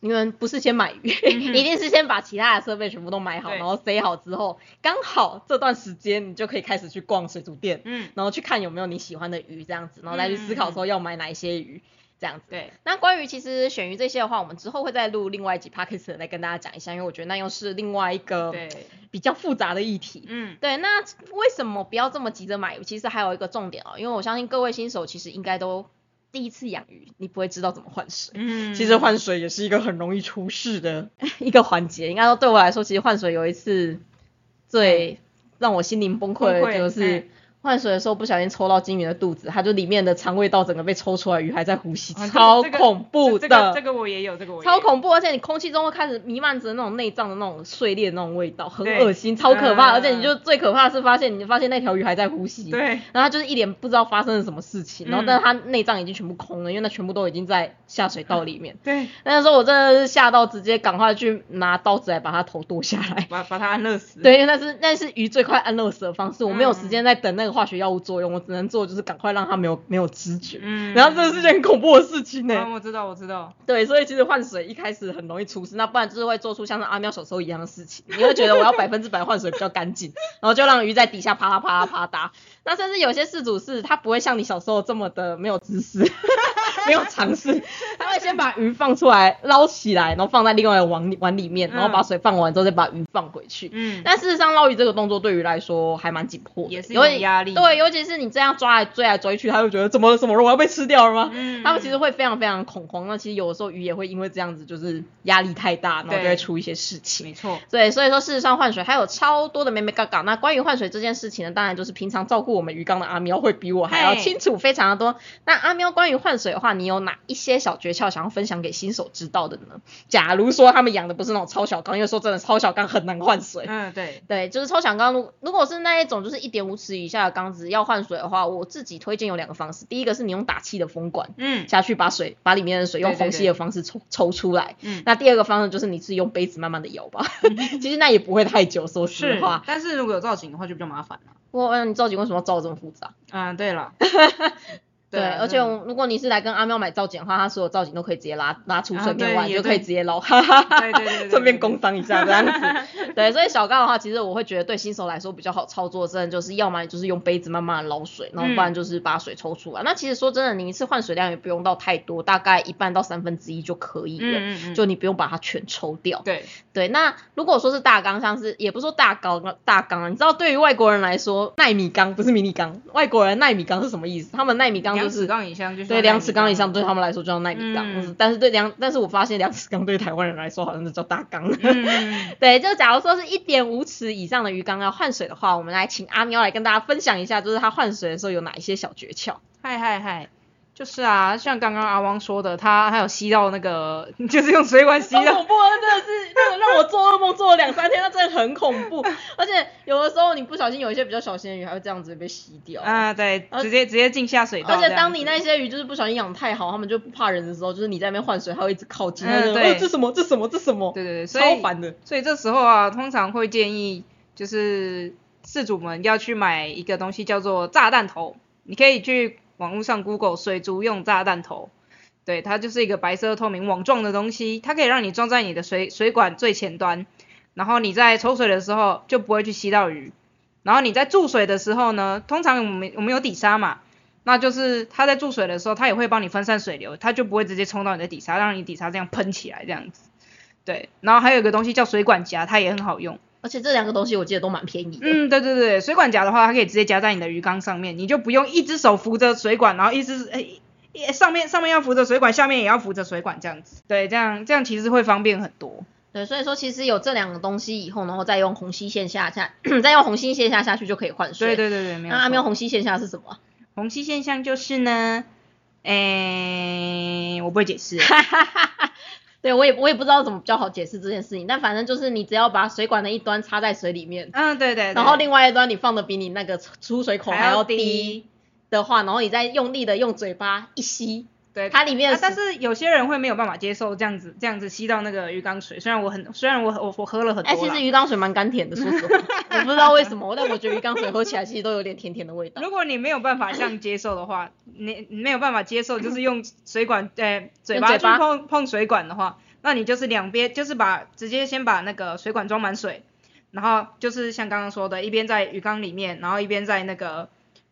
你们不是先买鱼，嗯一定是先把其他的设备全部都买好，对。然后塞好之后，刚好这段时间你就可以开始去逛水族店，嗯，然后去看有没有你喜欢的鱼这样子，然后再去思考说要买哪一些鱼。这样子，对，那关于其实选鱼这些的话，我们之后会再录另外一集 podcast 来跟大家讲一下，因为我觉得那又是另外一个，比较复杂的议题。嗯，对，那为什么不要这么急着买鱼？其实还有一个重点哦，因为我相信各位新手其实应该都第一次养鱼，你不会知道怎么换水。嗯，其实换水也是一个很容易出事的 一个环节。应该说对我来说，其实换水有一次最让我心灵崩溃的就是哎换水的时候不小心抽到金鱼的肚子，它就里面的肠胃道整个被抽出来，鱼还在呼吸，超这个恐怖的。这个这个我也有，这个我也有，超恐怖，而且你空气中会开始弥漫着那种内脏的那种碎裂的那种味道，很恶心，超可怕。嗯而且你就最可怕的是发现，你发现那条鱼还在呼吸，对，然后他就是一脸不知道发生了什么事情，然后嗯但是它内脏已经全部空了，因为那全部都已经在下水道里面。对，那时候我真的是吓到，直接赶快去拿刀子来把它头剁下来。把把它安乐死，，对，因为那是那是鱼最快安乐死的方式，我没有时间在等那个化学药物作用，我只能做就是赶快让他没有没有知觉。嗯，然后这是件很恐怖的事情呢、啊我知道我知道，对，所以其实换水一开始很容易出事，那不然就是会做出像是阿喵小时候一样的事情，你会觉得我要百分之百换水比较干净，然后就让鱼在底下啪啦啪啦啪嗒。那甚至有些事主是他不会像你小时候这么的没有知识，没有尝试，他会先把鱼放出来捞起来，然后放在另外一个碗里碗里面，然后把水放完之后再把鱼放回去。嗯，但事实上，捞鱼这个动作对鱼来说还蛮紧迫的，也是有有压力对，尤其是你这样抓来追来追去，他就觉得怎么了？怎么了？我要被吃掉了吗？嗯他们其实会非常非常恐慌。那其实有的时候鱼也会因为这样子，就是压力太大，然后就会出一些事情。没错，对，所以说事实上换水还有超多的妹妹嘎嘎。那关于换水这件事情呢，当然就是平常照顾我们鱼缸的阿喵会比我还要清楚非常的多。那阿喵关于换水的话，你有哪一些小诀窍想要分享给新手知道的呢？假如说他们养的不是那种超小缸，因为说真的超小缸很难换水。嗯对，对，就是超小缸。如如果是那一种就是一点五尺以下的缸子要换水的话，我自己推荐有两个方式。第一个是你用打气的风管嗯下去把水把里面的水用虹吸的方式抽抽出来。嗯那第二个方式就是你自己用杯子慢慢的摇吧，其实那也不会太久，说实是话。，但是如果有造景的话就比较麻烦了。我嗯，你造景为什么要造得这么复杂？嗯，对了，对，啊而且我如果你是来跟阿喵买造景的话，他所有造景都可以直接拉拉出啊水面外，你对也对就可以直接捞，哈哈哈。对对对对对顺便工商一下这样子。对，所以小缸的话，其实我会觉得对新手来说比较好操作，真的就是要么就是用杯子慢慢的捞水，然后不然就是把水抽出来。那其实说真的，你一次换水量也不用到太多，大概一半到三分之一就可以了。嗯嗯嗯，就你不用把它全抽掉。对，对，那如果说是大缸，像是也不是说大缸大缸啊，你知道对于外国人来说，纳米缸不是迷你缸，外国人纳米缸是什么意思？他们纳米缸就两尺是缸以上就是对两尺缸以上对他们来说就叫耐力缸，嗯但是对两但是我发现两尺缸对台湾人来说好像是叫大缸。嗯，对，就假如说是一点五尺以上的鱼缸要换水的话，我们来请阿喵来跟大家分享一下，就是他换水的时候有哪一些小诀窍。嗨嗨嗨，就是啊，像刚刚阿汪说的，他还有吸到那个，就是用水管吸到，好恐怖啊！真的是那个让我做噩梦做了两三天，那真的很恐怖。而且有的时候你不小心有一些比较小型的鱼还会这样子被吸掉。啊，对，直接直接进下水道而。且当你那些鱼就是不小心养太好，它们就不怕人的时候，就是你在那边换水，它会一直靠近，嗯对哦这什么这什么这什么，对对对，超烦的。所以这时候啊，通常会建议就是饲主们要去买一个东西叫做炸弹头，你可以去网络上 Google 水族用炸弹头。对，它就是一个白色透明网状的东西，它可以让你装在你的水水管最前端，然后你在抽水的时候就不会去吸到鱼。然后你在注水的时候呢，通常我们我们有底沙嘛，那就是它在注水的时候，它也会帮你分散水流，它就不会直接冲到你的底沙，让你底沙这样喷起来这样子。对，然后还有一个东西叫水管夹，它也很好用。而且这两个东西我记得都蛮便宜的。嗯，对对对，水管夹的话，它可以直接夹在你的鱼缸上面，你就不用一只手扶着水管，然后一只哎。诶上面上面要扶着水管，下面也要扶着水管，这样子，对，这样这样其实会方便很多。对，所以说其实有这两个东西以后，然后再用虹吸线下下，再用虹吸线下下去就可以换水。对对对对，没有那阿喵错。虹吸线下是什么啊？虹吸现象就是呢，诶，我不会解释。对我也我也不知道怎么比较好解释这件事情，但反正就是你只要把水管的一端插在水里面，嗯，对对对。然后另外一端你放的比你那个出水口还要低低的话，然后你再用力的用嘴巴一吸，对。它里面啊但是有些人会没有办法接受这样子这样子吸到那个鱼缸水，虽然我很虽然我我我喝了很多哎、啦其实鱼缸水蛮甘甜的，说实话，我不知道为什么，但我觉得鱼缸水喝起来其实都有点甜甜的味道。如果你没有办法这样接受的话，你你没有办法接受就是用水管呃嘴巴。去碰碰水管的话，那你就是两边就是把直接先把那个水管装满水，然后就是像刚刚说的，一边在鱼缸里面，然后一边在那个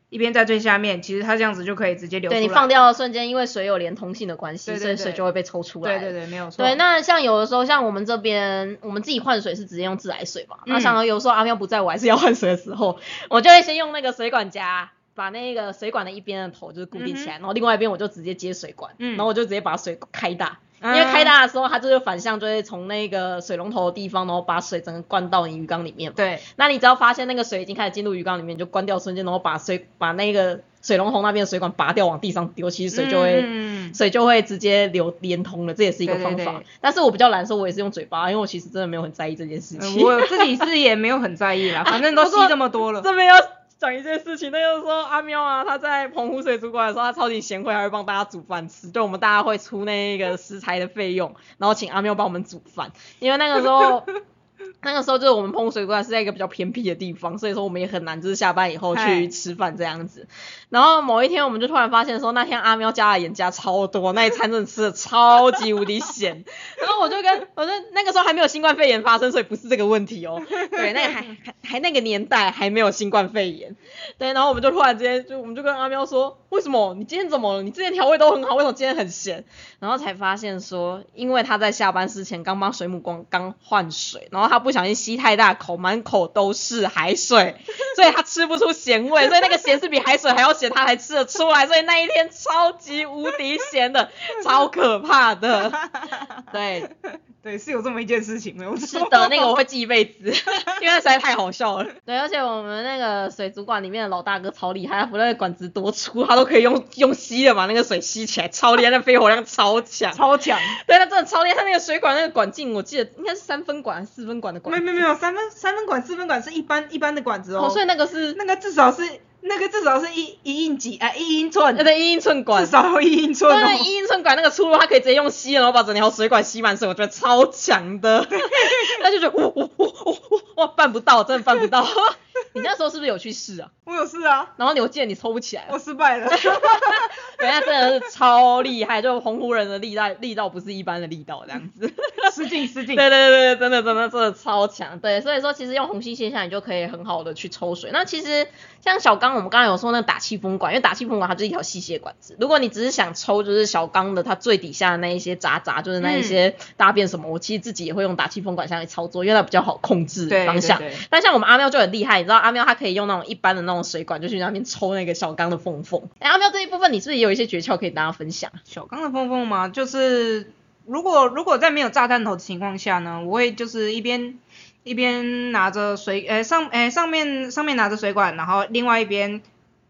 一边在最下面，其实它这样子就可以直接流出来。对你放掉的瞬间，因为水有连通性的关系，对对所以水就会被抽出来。对对对，没有错。对，那像有的时候，像我们这边，我们自己换水是直接用自来水嘛。那嗯像有时候阿喵不在我还是要换水的时候，我就会先用那个水管夹把那个水管的一边的头就是固定起来，然后另外一边我就直接接水管，嗯然后我就直接把水开大。因嗯为开大的时候，它就是反向，就会从那个水龙头的地方，然后把水整个灌到你鱼缸里面嘛。对那你只要发现那个水已经开始进入鱼缸里面，就关掉瞬间，然后把水把那个水龙头那边的水管拔掉，往地上丢，其实水就会、嗯水就会直接流连通了，这也是一个方法。对但是我比较懒，说我也是用嘴巴，因为我其实真的没有很在意这件事情。呃我自己是也没有很在意啦，反正都 吸这么多了。这边要讲一件事情，那就是说阿喵啊，他在澎湖水族馆的时候，他超级贤惠，还会帮大家煮饭吃。就我们大家会出那个食材的费用，然后请阿喵帮我们煮饭，因为那个时候。那个时候就是我们澎湖水族馆是在一个比较偏僻的地方，所以说我们也很难就是下班以后去吃饭这样子。然后某一天我们就突然发现说，那天阿喵加的盐加超多，那一餐真的吃的超级无敌咸。然后我就跟我就那个时候还没有新冠肺炎发生，所以不是这个问题哦。对，那个还还还那个年代还没有新冠肺炎。对，然后我们就突然之间就我们就跟阿喵说，为什么你今天怎么了？你之前调味都很好，为什么今天很咸？然后才发现说，因为他在下班之前刚帮水母光刚换水，然后他不小心吸太大口，满口都是海水，所以他吃不出咸味，所以那个咸是比海水还要咸，他才吃得出来，所以那一天超级无敌咸的，超可怕的。对，对，是有这么一件事情，没有错。是的，那个我会记一辈子，因为那实在太好笑了。对，而且我们那个水族馆里面的老大哥超厉害，他不论管子多粗，他都可以用用吸的把那个水吸起来，超厉害，那肺活量超强。超强，对，他真的超厉害，他那个水管那个管径，我记得应该是三分管还是四分管的管子。没有没有没有，三分三分管四分管是一般一般的管子哦，哦，所以那个是那个至少是那个至少是一一英几啊一英寸那，个一英寸管至。少有一英寸。一英寸管那个粗度，它可以直接用吸的，然后把整条水管吸满水，我觉得超强的。他就觉得，哇哇哇哇哇哇，办不到，真的办不到。你那时候是不是有去试啊？我有试啊，然后你我记得你抽不起来我，失败了。人家真的是超厉害，就洪湖人的力道力道不是一般的力道这样子。失敬失敬。对对对对，真的真的真的超强。对，所以说其实用虹吸现象，你就可以很好的去抽水。那其实像小刚，我们刚才有说那个打气风管，因为打气风管它就是一条细细管子。如果你只是想抽，就是小刚的它最底下的那一些渣渣，就是那一些大便什么，我其实自己也会用打气风管下来操作，因为它比较好控制方向。对对但像我们阿喵就很厉害，你知道阿喵它可以用那种一般的那种水管，就去那边抽那个小缸的缝缝。哎，阿喵这一部分你是不是也有一些诀窍可以大家分享？小缸的缝缝嘛，就是如果如果在没有炸弹头的情况下呢，我会就是一边一边拿着水，呃上呃上面上面拿着水管，然后另外一边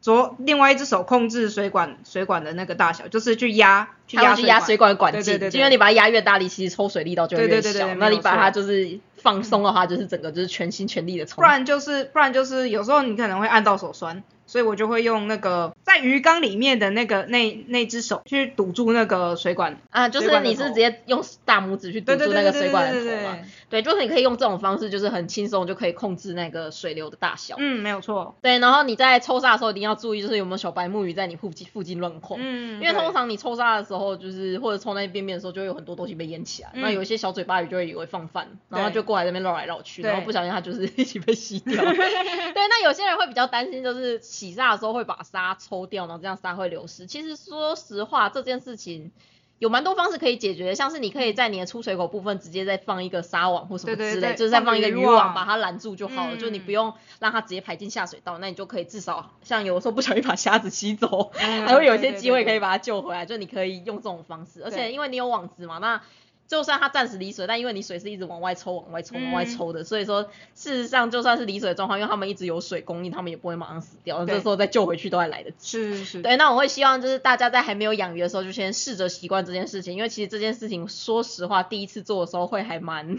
左另外一只手控制水管水管的那个大小，就是去压去它压去压水管。的管径，因为你把它压越大力，其实抽水力道就会越小那你把它就是放松的话，就是整个就是全心全力的抽。不然就是不然就是有时候你可能会按到手酸，所以我就会用那个在鱼缸里面的那个那那只手去堵住那个水管。啊，就是你是直接用大拇指去堵住那个水管的头嘛？对，就是你可以用这种方式，就是很轻松就可以控制那个水流的大小。嗯，没有错。对，然后你在抽沙的时候一定要注意，就是有没有小白木鱼在你附近附近乱晃。嗯，因为通常你抽沙的时候，就是或者抽那些便便的时候，就会有很多东西被淹起来。嗯那有一些小嘴巴鱼就会以为放饭，然后就过来这边绕来绕去，然后不小心它就是 一起被吸掉。对，那有些人会比较担心，就是洗沙的时候会把沙抽掉，然后这样沙会流失。其实说实话，这件事情。有蛮多方式可以解决，像是你可以在你的出水口部分直接再放一个沙网或什么之类，对对对就是再放一个渔网把它拦住就好了，嗯就你不用让它直接排进下水道，那你就可以至少像有的时候不小心把虾子吸走，嗯还会有一些机会可以把它救回来，就你可以用这种方式，而且因为你有网子嘛，那就算它暂时离水，但因为你水是一直往外抽、往外抽、往外嗯抽的，所以说事实上就算是离水的状况，因为他们一直有水供应，他们也不会马上死掉，这时候再救回去都还来得及。是是是，对，那我会希望就是大家在还没有养鱼的时候，就先试着习惯这件事情，因为其实这件事情说实话，第一次做的时候会还蛮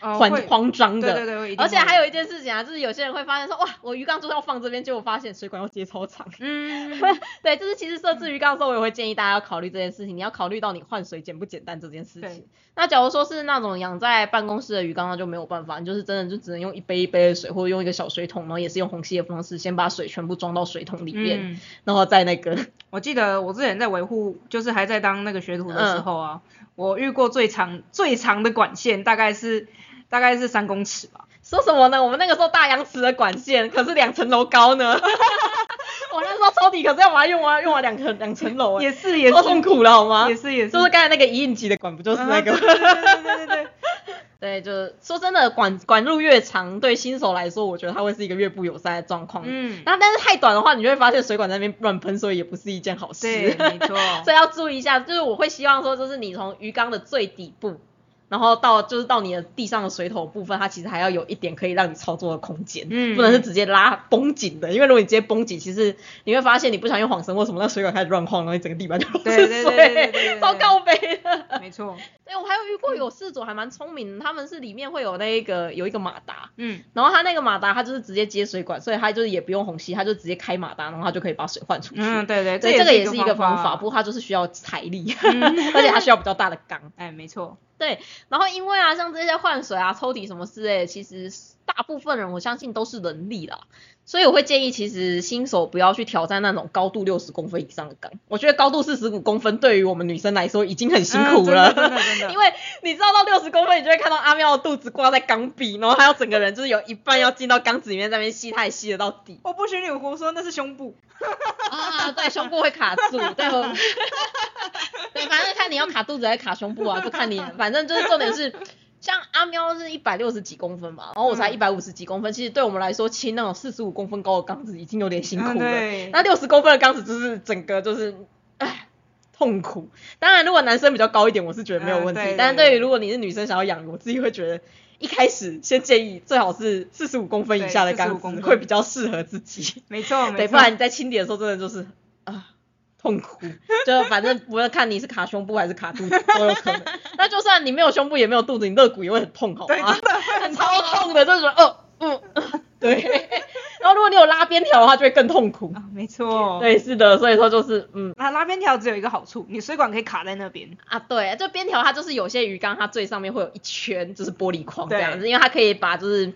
慌慌张的。对对对而且还有一件事情啊，就是有些人会发现说，哇，我鱼缸就是要放这边，结果发现水管要接超长。嗯，对，就是其实设置鱼缸的时候，我也会建议大家要考虑这件事情，你要考虑到你换水简不简单这件事情。那假如说是那种养在办公室的鱼缸，那就没有办法，你就是真的就只能用一杯一杯的水，或者用一个小水桶，然后也是用虹吸的方式，先把水全部装到水桶里面，嗯 然后再那个，我记得我之前在维护，就是还在当那个学徒的时候啊，嗯我遇过最长最长的管线大概是大概是三公尺吧。说什么呢？我们那个时候大洋池的管线可是两层楼高呢。我那时候抽底可是要把它用完用完两层两层楼，哎，也是也是超痛苦了好吗？也是也是，就是刚才那个一应急的管，不就是那个？啊对对对对对对对，对，就是说真的，管管路越长，对新手来说，我觉得它会是一个越不友善的状况。嗯，然后但是太短的话，你就会发现水管在那边乱喷，所以也不是一件好事。对，没错，所以要注意一下，就是我会希望说，就是你从鱼缸的最底部，然后到就是到你的地上的水桶部分，它其实还要有一点可以让你操作的空间，嗯。不能是直接拉绷紧的，因为如果你直接绷紧，其实你会发现你不想用晃绳或什么，那水管开始乱晃，然后你整个地板就对对对对对对对水，超靠背的。没错，对，我还有遇过有事主还蛮聪明的，他们是里面会有那个有一个马达，嗯，然后他那个马达他就是直接接水管，所以他就是也不用虹吸，他就直接开马达，然后他就可以把水换出去。嗯，对对，所以这个也是一个方方法，不过他就是需要财力，嗯 而且他需要比较大的缸。哎，没错，对，然后因为啊，像这些换水啊、抽底什么之类的，其实大部分人我相信都是人力啦，所以我会建议，其实新手不要去挑战那种高度六十公分以上的缸。我觉得高度四十五公分对于我们女生来说已经很辛苦了，因为你知道到六十公分，你就会看到阿喵的肚子挂在缸壁，然后还有整个人就是有一半要进到缸子里面，在那边吸，他也吸得到底。我不许你胡说，那是胸部。啊，对，胸部会卡住，对，对，反正看你要卡肚子还是卡胸部啊，就看你，反正就是重点是，像阿喵是一百六十几公分嘛，然后我才嗯一百五十几公分，其实对我们来说亲那种四十五公分高的缸子已经有点辛苦嗯了，对那六十公分的缸子就是整个就是，唉。痛苦，当然如果男生比较高一点，我是觉得没有问题。嗯对但是对对于如果你是女生想要养，我自己会觉得一开始先建议最好是四十五公分以下的缸子会比较适合自己。没错，没对，错。不然你在清点的时候真的就是啊痛苦，就反正不论看你是卡胸部还是卡肚子都有可能。那就算你没有胸部也没有肚子，你肋骨也会很痛，好对，吗真？的会很超痛的，就是哦嗯，对。然后如果你有拉边条的话，就会更痛苦。啊，没错。，对，是的，所以说就是嗯那拉边条只有一个好处，你水管可以卡在那边。啊，对，这边条它就是有些鱼缸它最上面会有一圈就是玻璃框这样子，因为它可以把就是。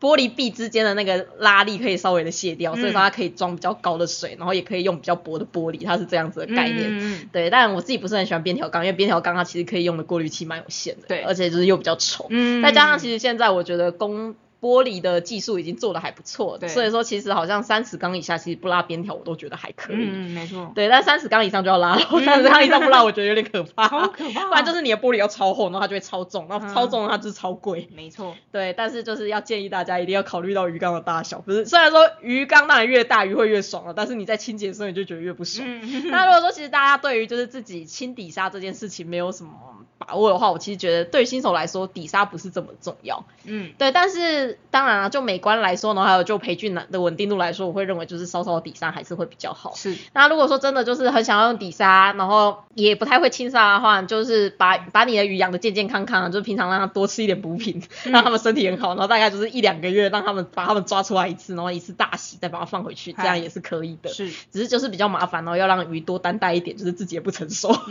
玻璃壁之间的那个拉力可以稍微的卸掉，所以说嗯它可以装比较高的水，然后也可以用比较薄的玻璃，它是这样子的概念。对，但我自己不是很喜欢边条缸，因为边条缸它其实可以用的过滤器蛮有限的，对。而且就是又比较丑，嗯。再加上其实现在我觉得工玻璃的技术已经做的还不错，对所以说其实好像三十缸以下其实不拉边条我都觉得还可以。嗯嗯，没错。对，但三十缸以上就要拉了，三十缸以上不拉我觉得有点可怕，好可怕不 然就是你的玻璃要超厚，然后它就会超重，然后超重的它就是超贵。没错。对，但是就是要建议大家一定要考虑到鱼缸的大小，不是虽然说鱼缸当然越大鱼会越爽了，但是你在清洁的时候你就觉得越不爽。嗯 那如果说其实大家对于就是自己清底沙这件事情没有什么把握的话，我其实觉得对新手来说底沙不是这么重要。嗯，对，但是当然啊，就美观来说呢，还有就培菌的稳定度来说，我会认为就是稍稍的底沙还是会比较好。是。那如果说真的就是很想要用底沙，然后也不太会清沙的话，就是把把你的鱼养的健健康康，就是平常让它多吃一点补品，让它们身体很好，然后大概就是一两个月让它们把它们抓出来一次，然后一次大洗，再把它放回去，这样也是可以的。是。只是就是比较麻烦，然后要让鱼多担待一点，就是自己也不成熟。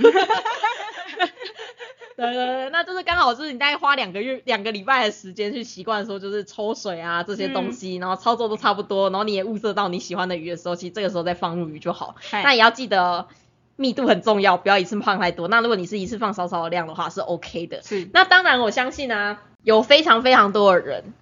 对对对，那就是刚好就是你大概花两个月、两个礼拜的时间去习惯说就是抽水啊这些东西，然后操作都差不多，然后你也物色到你喜欢的鱼的时候，其实这个时候再放入鱼就好。嗨那也要记得密度很重要，不要一次放太多。那如果你是一次放少少的量的话，是 OK 的。是。那当然，我相信啊，有非常非常多的人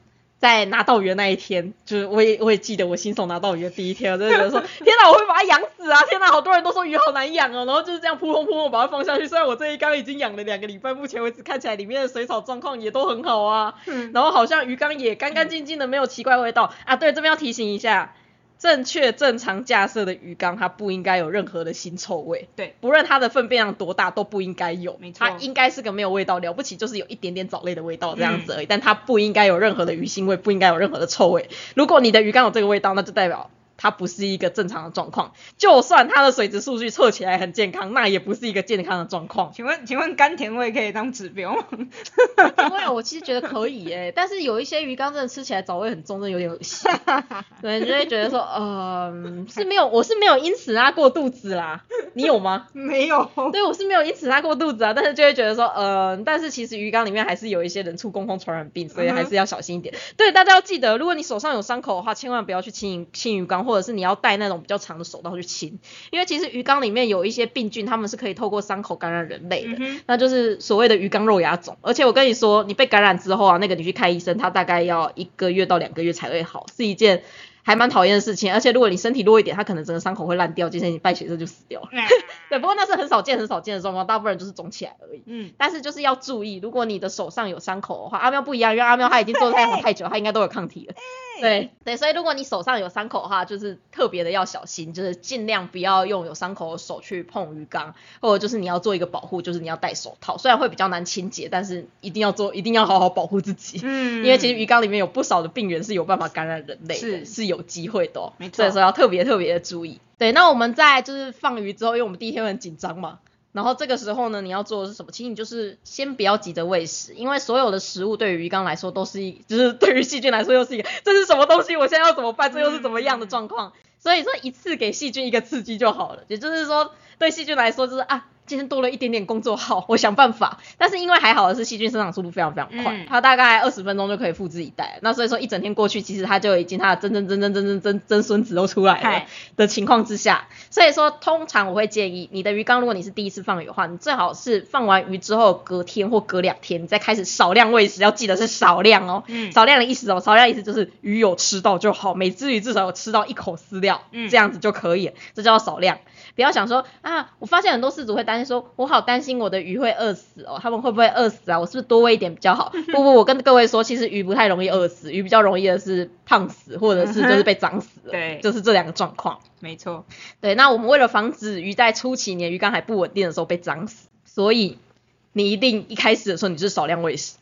在拿到鱼的那一天，就是我也我也记得我新手拿到鱼的第一天，我真的觉得说，天哪，我会把它养死啊！天哪，好多人都说鱼好难养哦，然后就是这样扑通扑通把它放下去。虽然我这一缸已经养了两个礼拜，目前为止看起来里面的水草状况也都很好啊，嗯然后好像鱼缸也干干净净的，没有奇怪味道啊。对，这边要提醒一下。正确正常架设的鱼缸，它不应该有任何的腥臭味。对，不论它的粪便量多大，都不应该有。没错它应该是个没有味道，了不起就是有一点点藻类的味道这样子而已。但它不应该有任何的鱼腥味，不应该有任何的臭味。如果你的鱼缸有这个味道，那就代表它不是一个正常的状况。就算它的水质数据测起来很健康，那也不是一个健康的状况。请问，请问甘甜味可以当指标吗？因为我其实觉得可以耶，但是有一些鱼缸真的吃起来藻味很重，真的有点恶心。对，你就会觉得说，呃，是没有，我是没有因此拉过肚子啦。你有吗？没有。对，我是没有因此拉过肚子啊，但是就会觉得说，呃，但是其实鱼缸里面还是有一些人畜共同传染病，所以还是要小心一点。对，大家要记得，如果你手上有伤口的话，千万不要去清清鱼缸，或者是你要带那种比较长的手套去清，因为其实鱼缸里面有一些病菌，它们是可以透过伤口感染人类的，嗯那就是所谓的鱼缸肉芽肿。而且我跟你说，你被感染之后啊，那个你去看医生，他大概要一个月到两个月才会好，是一件。还蛮讨厌的事情，而且如果你身体弱一点，它可能整个伤口会烂掉，接下来你败血症就死掉了。对，不过那是很少见、很少见的状况，大部分人就是肿起来而已。嗯，但是就是要注意，如果你的手上有伤口的话，阿喵不一样，因为阿喵它已经做太阳 太久，它应该都有抗体了。对对，所以如果你手上有伤口的话，就是特别的要小心，就是尽量不要用有伤口的手去碰鱼缸，或者就是你要做一个保护，就是你要戴手套，虽然会比较难清洁，但是一定要做，一定要好好保护自己。嗯，因为其实鱼缸里面有不少的病原是有办法感染人类的，是是有机会的、哦，没错所以说要特别特别的注意。对，那我们在就是放鱼之后，因为我们第一天很紧张嘛，然后这个时候呢，你要做的是什么？其实你就是先不要急着喂食，因为所有的食物对于鱼缸来说都是一，就是对于细菌来说又是一个这是什么东西？我现在要怎么办？这又是怎么样的状况？所以说一次给细菌一个刺激就好了，也就是说对细菌来说就是啊。今天多了一点点工作好，我想办法。但是因为还好的是细菌生长速度非常非常快，嗯它大概二十分钟就可以复制一代。那所以说一整天过去，其实它就已经它的真真真真真真真真孙子都出来了的情况之下，所以说通常我会建议你的鱼缸，如果你是第一次放鱼的话，你最好是放完鱼之后隔天或隔两天，你再开始少量喂食，要记得是少量哦。嗯少量的意思哦，少量的意思就是鱼有吃到就好，每只鱼至少有吃到一口饲料，嗯这样子就可以了，这叫少量。不要想说啊，我发现很多饲主会担心说，我好担心我的鱼会饿死哦，他们会不会饿死啊？我是不是多喂一点比较好？不不，我跟各位说，其实鱼不太容易饿死，鱼比较容易的是胖死，或者是就是被长死了，对就是这两个状况。没错，对，那我们为了防止鱼在初期你的鱼缸还不稳定的时候被脏死，所以你一定一开始的时候你就是少量喂食。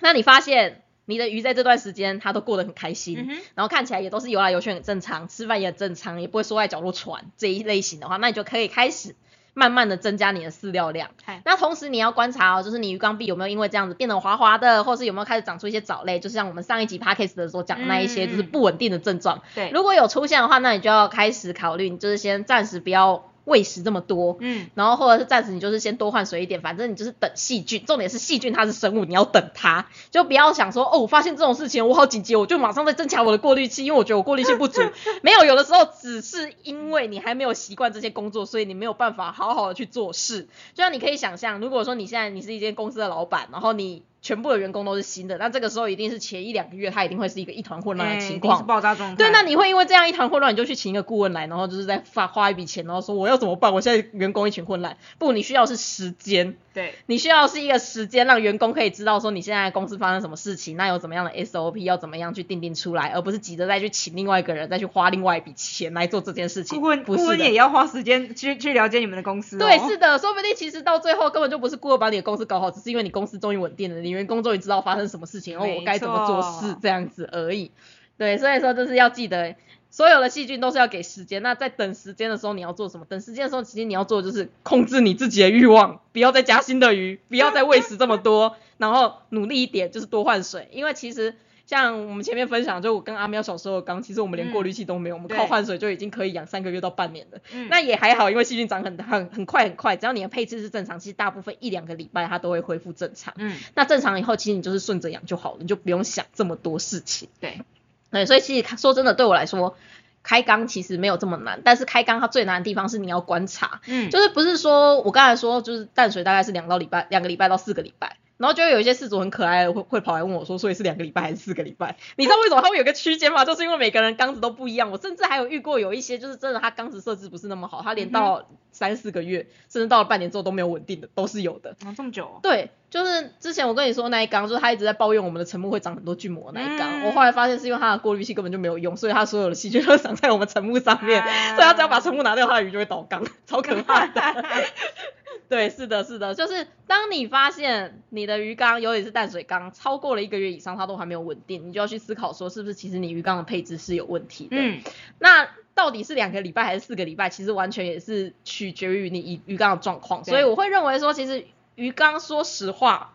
那你发现你的鱼在这段时间它都过得很开心，嗯然后看起来也都是游来游去很正常，吃饭也很正常，也不会缩在角落喘这一类型的话，那你就可以开始慢慢的增加你的饲料量。那同时你要观察哦，就是你鱼缸壁有没有因为这样子变得滑滑的，或是有没有开始长出一些藻类，就是像我们上一集 podcast 的时候讲的那一些，就是不稳定的症状。对，如果有出现的话，那你就要开始考虑，你就是先暂时不要喂食这么多，嗯然后或者是暂时你就是先多换水一点，反正你就是等细菌，重点是细菌它是生物，你要等它，就不要想说哦，我发现这种事情我好紧急，我就马上在增强我的过滤器，因为我觉得我过滤器不足。没有，有的时候只是因为你还没有习惯这些工作，所以你没有办法好好的去做事。就像你可以想象，如果说你现在你是一间公司的老板，然后你全部的员工都是新的，那这个时候一定是前一两个月，他一定会是一个一团混乱的哎情况是。爆炸状态。对，那你会因为这样一团混乱，你就去请一个顾问来，然后就是在花花一笔钱，然后说我要怎么办？我现在员工一群混乱。不，你需要是时间，对，你需要是一个时间，让员工可以知道说你现在公司发生什么事情，那有怎么样的 SOP 要怎么样去定定出来，而不是急着再去请另外一个人再去花另外一笔钱来做这件事情。顾问不是的顾问也要花时间去去了解你们的公司、哦。对，是的，说不定其实到最后根本就不是顾问把你的公司搞好，只是因为你公司终于稳定了，你员工终于知道发生什么事情，然后我该怎么做事这样子而已。对，所以说就是要记得，所有的细菌都是要给时间。那在等时间的时候，你要做什么？等时间的时候，其实你要做的就是控制你自己的欲望，不要再加新的鱼，不要再喂食这么多，然后努力一点，就是多换水。因为其实像我们前面分享，就我跟阿喵小时候的缸，其实我们连过滤器都没有，我们靠换水就已经可以养三个月到半年了。嗯那也还好，因为细菌长很很很快很快，只要你的配置是正常，其实大部分一两个礼拜它都会恢复正常。嗯，那正常以后，其实你就是顺着养就好了，你就不用想这么多事情。对，对，所以其实说真的，对我来说，开缸其实没有这么难，但是开缸它最难的地方是你要观察，嗯，就是不是说我刚才说就是淡水大概是两到礼拜两个礼拜到四个礼拜。然后就会有一些饲主很可爱的会会跑来问我说，所以是两个礼拜还是四个礼拜？你知道为什么它会有个区间吗？就是因为每个人缸子都不一样。我甚至还有遇过有一些就是真的他缸子设置不是那么好，他连到三四个月，甚至到了半年之后都没有稳定的，都是有的。哦这么久、哦，对，就是之前我跟你说那一缸，就是他一直在抱怨我们的沉木会长很多菌膜那一缸，嗯我后来发现是因为它的过滤器根本就没有用，所以它所有的细菌都长在我们沉木上面，啊 所以它只要把沉木拿掉，它的鱼就会倒缸，超可怕的。对，是的，是的，就是当你发现你的鱼缸，尤其是淡水缸，超过了一个月以上，它都还没有稳定，你就要去思考说，是不是其实你鱼缸的配置是有问题的。嗯，那到底是两个礼拜还是四个礼拜，其实完全也是取决于你鱼鱼缸的状况，所以我会认为说，其实鱼缸说实话，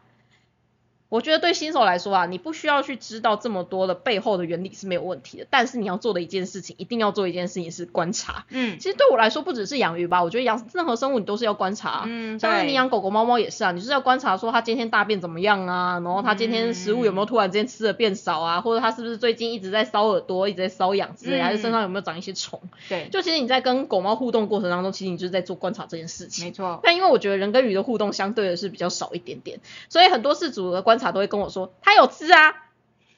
我觉得对新手来说啊，你不需要去知道这么多的背后的原理是没有问题的，但是你要做的一件事情，一定要做一件事情是观察。嗯，其实对我来说，不只是养鱼吧，我觉得养任何生物你都是要观察啊。嗯，像是你养狗狗、猫猫也是啊，你就是要观察说它今天大便怎么样啊，然后它今天食物有没有突然之间吃的变少啊，或者它是不是最近一直在搔耳朵、一直在搔痒之类，嗯还是身上有没有长一些虫？对，就其实你在跟狗猫互动过程当中，其实你就是在做观察这件事情。没错，但因为我觉得人跟鱼的互动相对的是比较少一点点，所以很多事主的观察都会跟我说，它有吃啊，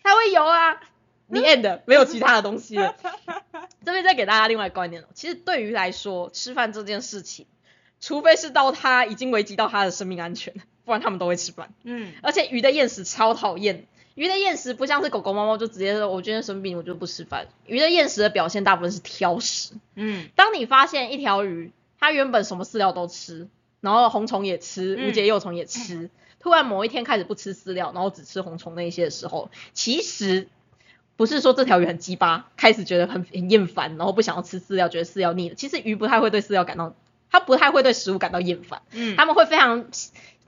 它会游啊。你 end 没有其他的东西了。这边再给大家另外一个观念哦，其实对鱼来说，吃饭这件事情，除非是到它已经危及到它的生命安全，不然他们都会吃饭。嗯，而且鱼的厌食超讨厌，鱼的厌食不像是狗狗猫猫就直接说我今天生病我就不吃饭，鱼的厌食的表现大部分是挑食。嗯，当你发现一条鱼，它原本什么饲料都吃，然后红虫也吃，嗯无节幼虫也吃，突然某一天开始不吃饲料，然后只吃红虫那一些的时候，其实不是说这条鱼很鸡巴，开始觉得很很厌烦，然后不想要吃饲料，觉得饲料腻了。其实鱼不太会对饲料感到，它不太会对食物感到厌烦，嗯，他们会非常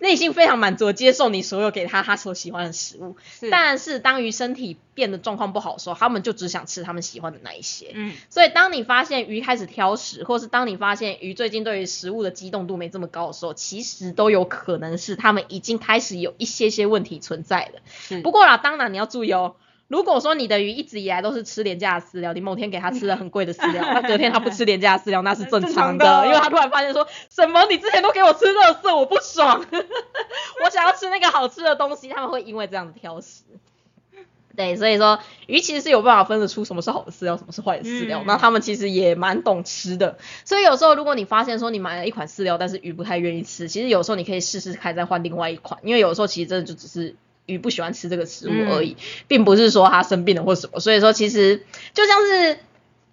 内心非常满足接受你所有给他他所喜欢的食物。是，但是当鱼身体变得状况不好的时候，他们就只想吃他们喜欢的那一些。嗯所以当你发现鱼开始挑食，或是当你发现鱼最近对于食物的激动度没这么高的时候，其实都有可能是他们已经开始有一些些问题存在了。不过啦，当然你要注意哦。如果说你的鱼一直以来都是吃廉价的饲料，你某天给它吃了很贵的饲料，那隔天它不吃廉价的饲料，那是正常的，常的因为它突然发现说什么你之前都给我吃垃圾，我不爽，我想要吃那个好吃的东西，他们会因为这样子挑食。对，所以说鱼其实是有办法分得出什么是好的饲料，什么是坏的饲料。嗯那他们其实也蛮懂吃的，所以有时候如果你发现说你买了一款饲料，但是鱼不太愿意吃，其实有时候你可以试试看再换另外一款，因为有时候其实真的就只是鱼不喜欢吃这个食物而已，并不是说它生病了或什么。所以说其实就像是。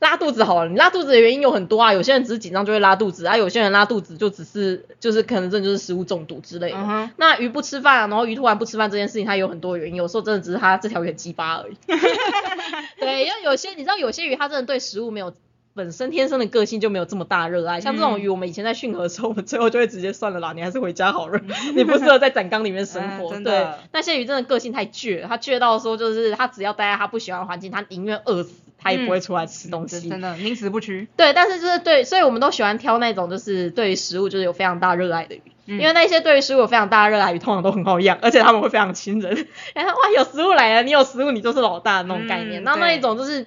拉肚子好了，你拉肚子的原因有很多啊，有些人只是紧张就会拉肚子啊，有些人拉肚子就只是就是可能真的就是食物中毒之类的。嗯，那鱼不吃饭、啊，然后鱼突然不吃饭这件事情，它有很多原因，有时候真的只是它这条鱼很鸡巴而已。对，因为有些你知道，有些鱼它真的对食物没有本身天生的个性就没有这么大热爱，像这种鱼，我们以前在训河的时候，我们最后就会直接算了啦，你还是回家好了，你不适合在展缸里面生活。嗯对，那些鱼真的个性太倔了，它倔到说就是它只要待在它不喜欢的环境，它宁愿饿死，它也不会出来吃东西。真真的宁死不屈。对，但是就是对，所以我们都喜欢挑那种就是对于食物就是有非常大热爱的鱼，嗯因为那些对于食物有非常大的热爱鱼，通常都很好养，而且他们会非常亲人。然后哇，有食物来了，你有食物，你就是老大的那种概念。嗯那、那一种就是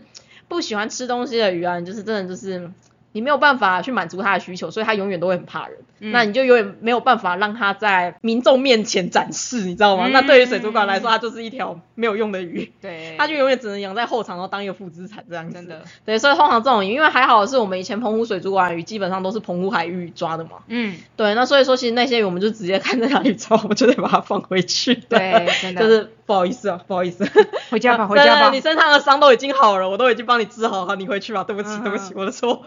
不喜欢吃东西的鱼啊，你就是真的就是。你没有办法去满足它的需求，所以它永远都会很怕人。嗯那你就永远没有办法让它在民众面前展示，你知道吗？嗯那对于水族馆来说，它就是一条没有用的鱼，对，它就永远只能养在后场，然后当一个负资产这样子。真的，对，所以通常这种鱼，因为还好是我们以前澎湖水族馆的鱼基本上都是澎湖海域抓的嘛。嗯，对，那所以说其实那些鱼我们就直接看在哪里抓，我们就得把它放回去。对真的 就是不好意思啊，不好意思。回家吧，回家吧对你。身上的伤都已经好了，我都已经帮你治好，了，你回去吧。对不起，嗯对不起，我的错。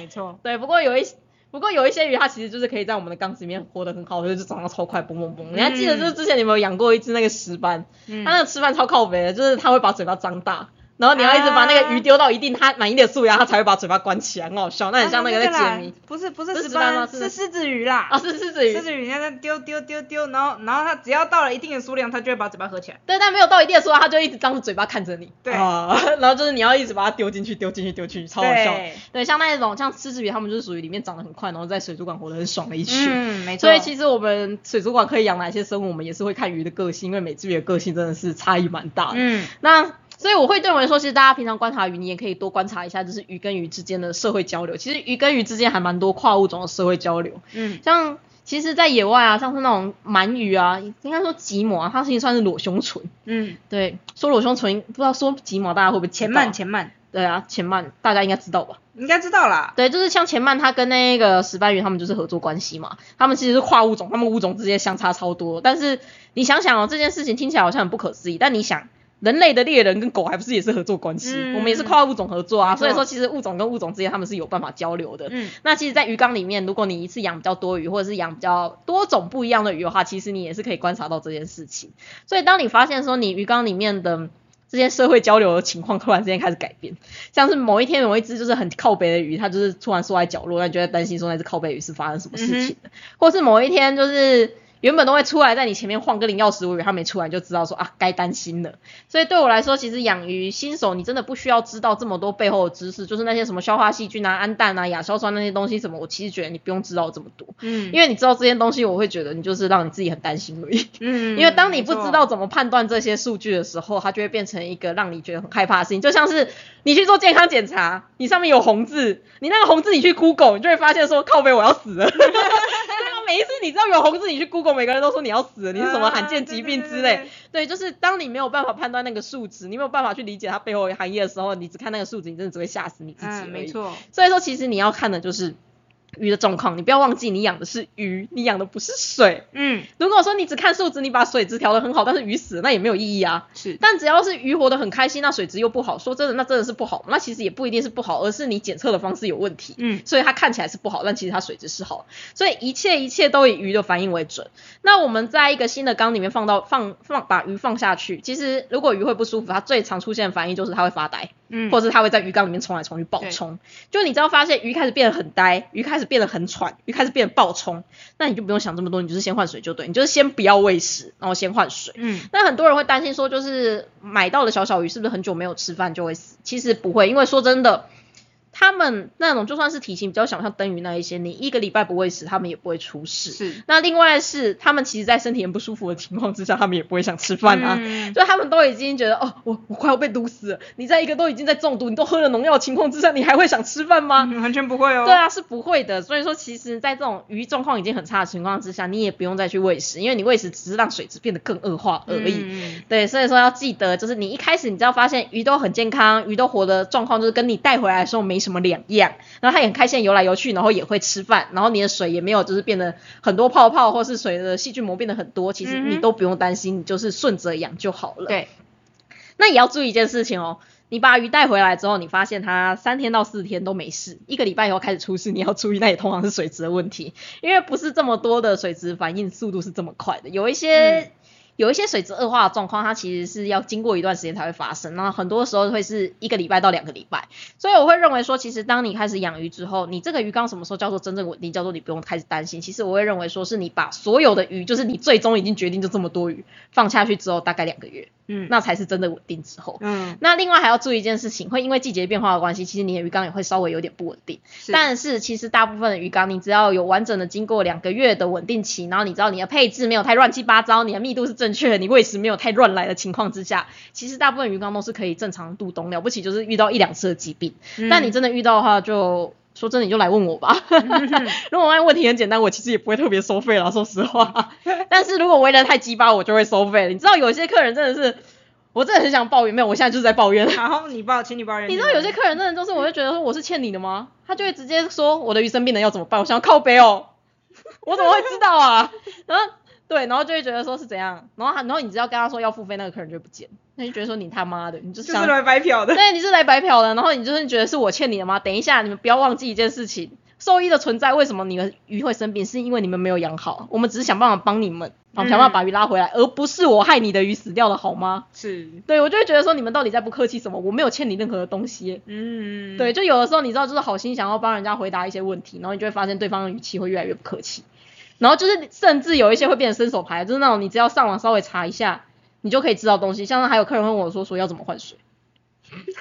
没错，对，不过有一些。不过有一些鱼，它其实就是可以在我们的缸子里面活得很好，就是长得超快，嘣嘣嘣。你还记得就是之前你们有养过一只那个石斑，嗯它那个吃饭超靠北的，就是它会把嘴巴张大，然后你要一直把那个鱼丢到一定它满意的数量，它才会把嘴巴关起来，很好笑。那很像那个在解谜。不是不是石不是石斑吗，是是狮子鱼啦。啊，是狮子鱼狮。子鱼，你看它丢丢丢丢，然后然后它只要到了一定的数量，它就会把嘴巴合起来。对，但没有到一定的数量，它就一直张着嘴巴看着你。对啊，然后就是你要一直把它丢进去，丢进去，丢进去，超好笑。对对，像那种像狮子鱼，它们就是属于里面长得很快，然后在水族馆活得很爽的一群。嗯，没错。所以其实我们水族馆可以养哪些生物，我们也是会看鱼的个性，因为每只鱼的个性真的是差异蛮大的。嗯，那所以我会认为说，其实大家平常观察鱼，你也可以多观察一下，就是鱼跟鱼之间的社会交流。其实鱼跟鱼之间还蛮多跨物种的社会交流。嗯，像其实，在野外啊，像是那种鳗鱼啊，应该说吉摩啊，它其实算是裸胸唇。嗯，对，说裸胸唇，不知道说吉摩大家会不会前慢前慢，对啊，前鳗大家应该知道吧？应该知道啦。对，就是像前鳗它跟那个石斑鱼，他们就是合作关系嘛。他们其实是跨物种，他们物种之间相差超多。但是你想想哦，这件事情听起来好像很不可思议，但你想。人类的猎人跟狗还不是也是合作关系？嗯我们也是跨物种合作啊，所以说其实物种跟物种之间他们是有办法交流的。嗯，那其实，在鱼缸里面，如果你一次养比较多鱼，或者是养比较多种不一样的鱼的话，其实你也是可以观察到这件事情。所以，当你发现说你鱼缸里面的这些社会交流的情况突然之间开始改变，像是某一天有一只就是很靠北的鱼，它就是突然缩在角落，那你就会担心说那只靠北鱼是发生什么事情的，或是某一天就是。原本都会出来在你前面晃个零钥匙，我以为他没出来，就知道说啊该担心了。所以对我来说，其实养鱼新手你真的不需要知道这么多背后的知识，就是那些什么消化细菌啊、氨氮啊、亚硝酸那些东西什么，我其实觉得你不用知道这么多，嗯，因为你知道这些东西，我会觉得你就是让你自己很担心而已。嗯，因为当你不知道，怎么判断这些数据的时候，它就会变成一个让你觉得很害怕的事情。就像是你去做健康检查，你上面有红字，你那个红字你去 Google，你就会发现说靠背我要死了。每一次你知道有红字，你去 Google，每个人都说你要死了，你是什么罕见疾病之类。啊对对对对，就是当你没有办法判断那个数值，你没有办法去理解它背后含义的时候，你只看那个数值，你真的只会吓死你自己而已。嗯，没错，所以说，其实你要看的就是鱼的状况，你不要忘记你养的是鱼，你养的不是水。嗯，如果说你只看数值，你把水质调得很好，但是鱼死了，那也没有意义啊。是，但只要是鱼活得很开心，那水质又不好，说真的，那真的是不好。那其实也不一定是不好，而是你检测的方式有问题。嗯，所以它看起来是不好，但其实它水质是好。所以一切一切都以鱼的反应为准。那我们在一个新的缸里面放到放放把鱼放下去，其实如果鱼会不舒服，它最常出现的反应就是它会发呆。嗯，或者是它会在鱼缸里面冲来冲去暴冲。就你只要发现鱼开始变得很呆，鱼开始变得很喘，鱼开始变得暴冲，那你就不用想这么多，你就是先换水就对，你就是先不要喂食，然后先换水。嗯那很多人会担心说，就是买到的小小鱼是不是很久没有吃饭就会死？其实不会，因为说真的，他们那种就算是体型比较小，像灯鱼那一些，你一个礼拜不喂食，他们也不会出事。是，那另外是，他们其实，在身体很不舒服的情况之下，他们也不会想吃饭啊。嗯就他们都已经觉得，哦，我我快要被毒死了。你在一个都已经在中毒，你都喝了农药的情况之下，你还会想吃饭吗？嗯完全不会哦。对啊，是不会的。所以说，其实，在这种鱼状况已经很差的情况之下，你也不用再去喂食，因为你喂食只是让水质变得更恶化而已。嗯对，所以说要记得，就是你一开始你只要发现鱼都很健康，鱼都活的状况就是跟你带回来的时候没什么两样，然后它也很开心游来游去，然后也会吃饭，然后你的水也没有就是变得很多泡泡，或是水的细菌膜变得很多，其实你都不用担心，你就是顺着养就好了。对，那也要注意一件事情哦，你把鱼带回来之后，你发现它三天到四天都没事，一个礼拜以后开始出事，你要注意，那也通常是水质的问题，因为不是这么多的水质反应速度是这么快的，有一些。有一些水质恶化的状况，它其实是要经过一段时间才会发生，那很多时候会是一个礼拜到两个礼拜，所以我会认为说，其实当你开始养鱼之后，你这个鱼缸什么时候叫做真正稳定，叫做你不用开始担心。其实我会认为说，是你把所有的鱼，就是你最终已经决定就这么多鱼放下去之后，大概两个月，嗯那才是真的稳定之后。嗯，那另外还要注意一件事情，会因为季节变化的关系，其实你的鱼缸也会稍微有点不稳定。是但是其实大部分的鱼缸，你只要有完整的经过两个月的稳定期，然后你知道你的配置没有太乱七八糟，你的密度是正确的，你喂食没有太乱来的情况之下，其实大部分鱼缸都是可以正常度冬，了不起就是遇到一两次的疾病。嗯但你真的遇到的话就。说真的，你就来问我吧。如果问问题很简单，我其实也不会特别收费啦，说实话。但是如果为人太鸡巴，我就会收费了。你知道有些客人真的是，我真的很想抱怨，没有，我现在就是在抱怨。然后你报，请你抱怨。你知道有些客人真的就是，我就觉得说我是欠你的吗？他就会直接说我的鱼生病了要怎么办？我想要靠背哦，我怎么会知道啊？然后对，然后就会觉得说是怎样，然后他然后你只要跟他说要付费，那个客人就会不见，那就觉得说你他妈的，你就是想就是来白嫖的。对，你是来白嫖的，然后你就是觉得是我欠你的吗？等一下，你们不要忘记一件事情，兽医的存在，为什么你们鱼会生病，是因为你们没有养好，我们只是想办法帮你们，想办法把鱼拉回来，而不是我害你的鱼死掉了好吗？是，对我就会觉得说你们到底在不客气什么？我没有欠你任何的东西。嗯，对，就有的时候你知道，就是好心想要帮人家回答一些问题，然后你就会发现对方的语气会越来越不客气，然后就是甚至有一些会变成伸手牌，就是那种你只要上网稍微查一下，你就可以知道东西。像还有客人问我说说要怎么换水，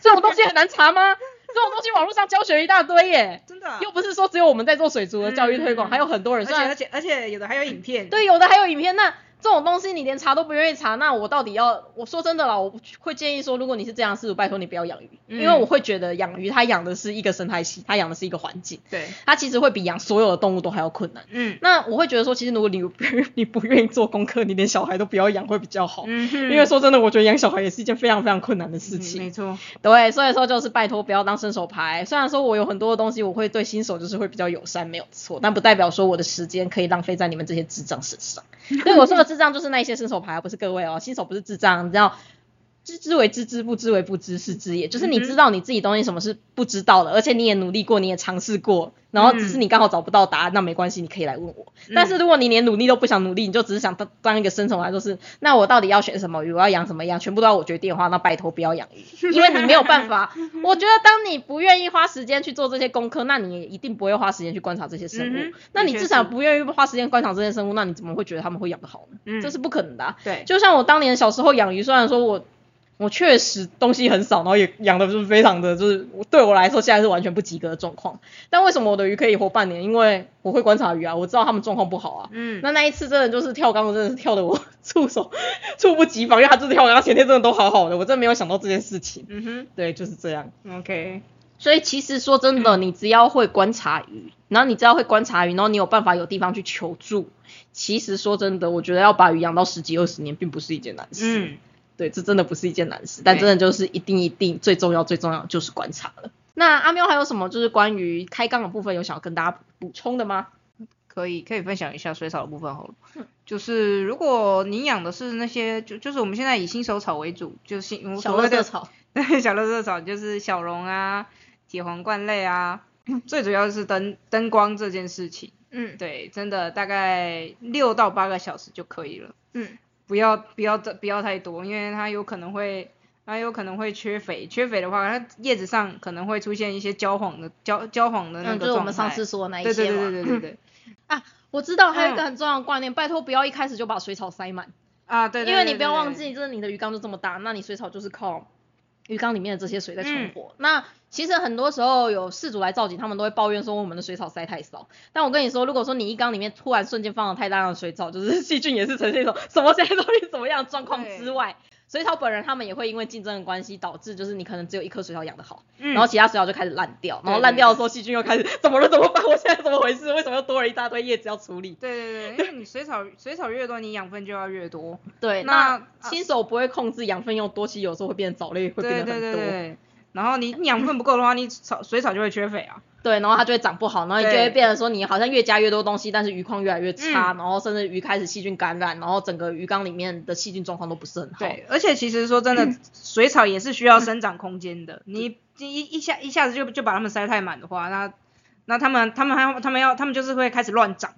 这种东西很难查吗？这种东西网络上教学一大堆耶，真的啊。又不是说只有我们在做水族的教育推广，嗯还有很多人。而且而且而且有的还有影片。对，有的还有影片，那这种东西你连查都不愿意查，那我到底要？我说真的啦，我会建议说，如果你是这样事主，拜托你不要养鱼，嗯因为我会觉得养鱼它养的是一个生态系，它养的是一个环境，对，它其实会比养所有的动物都还要困难。嗯那我会觉得说，其实如果你不你不愿意做功课，你连小孩都不要养会比较好。嗯哼，因为说真的，我觉得养小孩也是一件非常非常困难的事嗯情。没错。对，所以说就是拜托不要当伸手牌。虽然说我有很多的东西，我会对新手就是会比较友善，没有错，但不代表说我的时间可以浪费在你们这些智障身上。对我说的智障就是那些新手牌，不是各位哦，新手不是智障，你知道。知之为知之，不知为不知，是知也。就是你知道你自己东西什么是不知道的，而且你也努力过，你也尝试过，然后只是你刚好找不到答案，那没关系，你可以来问我。但是如果你连努力都不想努力，你就只是想当当一个生存来，就是那我到底要选什么鱼，我要养什么样，全部都要我决定的话，那拜托不要养鱼，因为你没有办法。我觉得当你不愿意花时间去做这些功课，那你也一定不会花时间去观察这些生物。嗯那你至少不愿意花时间观察这些生物，那你怎么会觉得他们会养得好呢？嗯这是不可能的、啊。对，就像我当年小时候养鱼，虽然说我我确实东西很少，然后也养的就是非常的，就是对我来说现在是完全不及格的状况。但为什么我的鱼可以活半年？因为我会观察鱼啊，我知道它们状况不好啊。嗯，那那一次真的就是跳缸，真的是跳的我 措手猝不及防，因为它就是跳缸，它前天真的都好好的，我真的没有想到这件事情。嗯哼对，就是这样。，OK，所以其实说真的，你只要会观察鱼，然后你只要会观察鱼，然后你有办法有地方去求助，其实说真的，我觉得要把鱼养到十几二十年，并不是一件难事。嗯，对，这真的不是一件难事，但真的就是一定一定最重要最重要就是观察了。那阿喵还有什么就是关于开缸的部分有想要跟大家补充的吗？可以可以分享一下水草的部分好了。嗯就是如果你养的是那些，就就是我们现在以新手草为主，就是新小所谓的乐色草，对，小乐色草就是小龙啊、铁皇冠类啊，最主要是灯灯光这件事情。嗯对，真的大概六到八个小时就可以了，嗯，不要不要不要太多，因为它有可能会它有可能会缺肥，缺肥的话，它叶子上可能会出现一些焦黄的焦焦黄的那就是我们上次说的那。一些对对对嘛对对对对啊，我知道还有一个嗯。很重要的观念，拜托不要一开始就把水草塞满，啊，对对，因为你不要忘记，就是你的鱼缸就这么大，那你水草就是靠鱼缸里面的这些水在存嗯。活。那其实很多时候有事主来造景，他们都会抱怨说我们的水草塞太少。但我跟你说，如果说你一缸里面突然瞬间放了太大量的水草，就是细菌也是呈现一种什么现在到底怎么样的状况之外，水草本人他们也会因为竞争的关系，导致就是你可能只有一颗水草养得好，嗯然后其他水草就开始烂掉，然后烂掉的时候细菌又开始怎么了怎么办？我现在怎么回事？为什么又多了一大堆叶子要处理？对对对，因为你水草水草越多，你养分就要越多。对，那那新手不会控制养分用多，其实有时候会变成藻类，会变得很多。对对。然后你你养分不够的话，你草水草就会缺肥啊。对，然后它就会长不好，然后你就会变成说你好像越加越多东西，但是鱼况越来越差，嗯然后甚至鱼开始细菌感染，然后整个鱼缸里面的细菌状况都不是很好。对，而且其实说真的，水草也是需要生长空间的。你一一下一下子就就把它们塞太满的话，那那他们他们还要它们要他们就是会开始乱长，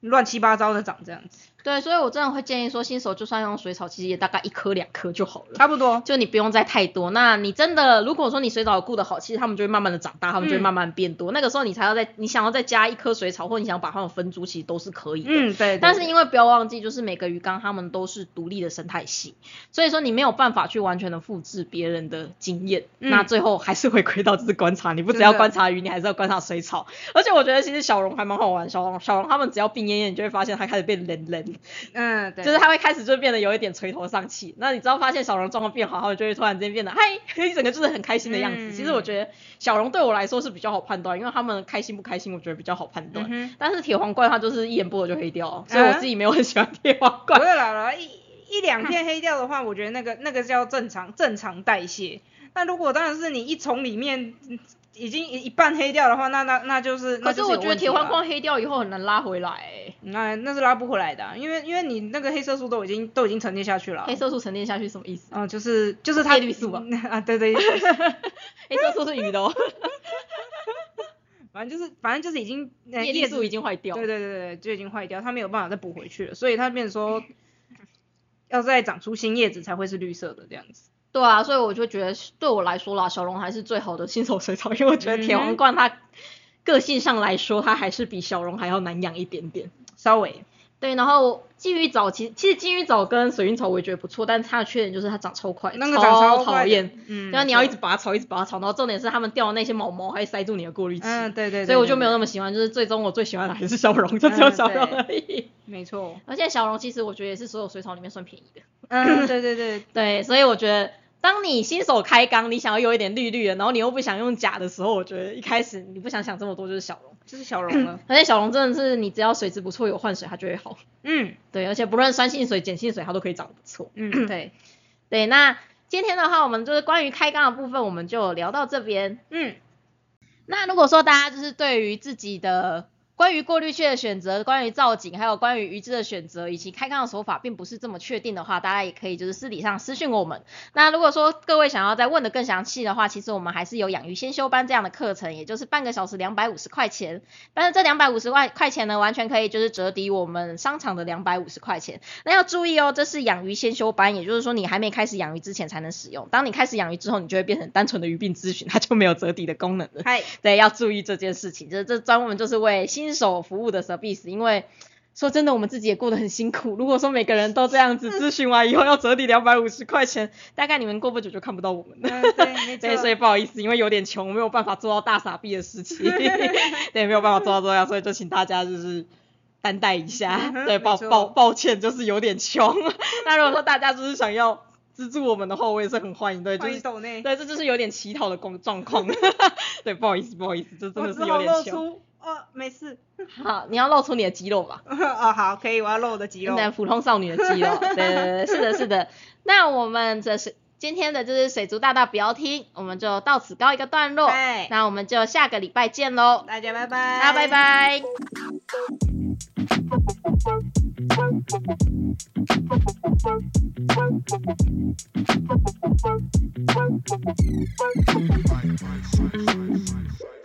乱七八糟的长这样子。对，所以我真的会建议说，新手就算用水草，其实也大概一颗两颗就好了。差不多。就你不用再太多，那你真的如果说你水草顾得好，其实它们就会慢慢的长大，它们就会嗯慢慢变多。那个时候你才要再你想要再加一颗水草，或你想把它们分株，其实都是可以的。嗯，对。对对但是因为不要忘记，就是每个鱼缸它们都是独立的生态系，所以说你没有办法去完全的复制别人的经验，嗯那最后还是回归到就是观察，你不只要观察鱼，你还是要观察水草。而且我觉得其实小龙还蛮好玩，小龙小龙他们只要病恹恹，你就会发现它开始变冷冷，嗯，对。就是他会开始就变得有一点垂头丧气。那你知道发现小龙状况变好，它们就会突然间变得嗨，一整个就是很开心的样子。嗯其实我觉得小龙对我来说是比较好判断，因为他们开心不开心，我觉得比较好判断。嗯，但是铁皇冠它就是一眼不合就黑掉，所以我自己没有很喜欢铁皇冠。不会啦啦，一一两片黑掉的话，我觉得那个那个叫正常正常代谢。那如果当然是你一从里面嗯已经一一半黑掉的话，那那那就是可是我觉得铁环框黑掉以后很难拉回来、欸，那那是拉不回来的啊、因为因为你那个黑色素都已经都已经沉淀下去了啊。黑色素沉淀下去什么意思？嗯，就是就是它叶绿素吧 啊，对对，黑色素是鱼的哦，反正就是反正就是已经呃叶绿素已经坏掉。对对对对，就已经坏掉，它没有办法再补回去了，所以它变成说要再长出新叶子才会是绿色的这样子。对啊，所以我就觉得对我来说啦，小龙还是最好的新手水草，因为我觉得铁皇冠它个性上来说，它还是比小龙还要难养一点点。稍微，对，然后金鱼藻其实其实金鱼藻跟水云草我也觉得不错，但是它的缺点就是它长超快，那个长超讨厌。嗯，然后你要一对直拔草，一直拔草，然后重点是它们掉的那些毛毛还塞住你的过滤器。嗯，对对对，所以我就没有那么喜欢，就是最终我最喜欢的还是小龙，就只有小龙而已。没错，而且小龙其实我觉得也是所有水草里面算便宜的，嗯，对对对，对，所以我觉得当你新手开缸，你想要有一点绿绿的，然后你又不想用假的时候，我觉得一开始你不想想这么多就是小龙，就是小龙了，而且小龙真的是你只要水质不错，有换水它就会好，嗯。对，而且不论酸性水、碱性水它都可以长得不错，嗯，对，对，那今天的话我们就是关于开缸的部分，我们就聊到这边。嗯，那如果说大家就是对于自己的关于过滤器的选择、关于造景，还有关于鱼质的选择，以及开缸的手法，并不是这么确定的话，大家也可以就是私底上私讯我们。那如果说各位想要再问的更详细的话，其实我们还是有养鱼先修班这样的课程，也就是半个小时两百五十块钱。但是这两百五十块块钱呢，完全可以就是折抵我们商场的两百五十块钱。那要注意哦，这是养鱼先修班，也就是说你还没开始养鱼之前才能使用。当你开始养鱼之后，你就会变成单纯的鱼病咨询，它就没有折抵的功能了。嗨，对，要注意这件事情，就是这专门就是为新手服务的 service，因为说真的，我们自己也过得很辛苦。如果说每个人都这样子咨询完以后要折抵两百五十块钱，大概你们过不久就看不到我们了。嗯，对，所，以不好意思，因为有点穷，没有办法做到大傻逼的事情，对，没有办法做到这样，所以就请大家就是担待一下嗯，对，抱抱抱歉，就是有点穷。那如果说大家就是想要资助我们的话，我也是很欢迎，对，就欢是对，这就是有点乞讨的状状况。对，不好意思，不好意思，这真的是有点穷。哦，没事，好，你要露出你的肌肉吧，哦，好，可以，我要露我的肌肉，那，普通少女的肌肉。对对对，是的，是的。那我们这是今天的就是水族大大不要听，我们就到此告一个段落。对那我们就下个礼拜见喽，大家拜拜，大家拜。拜。Bye.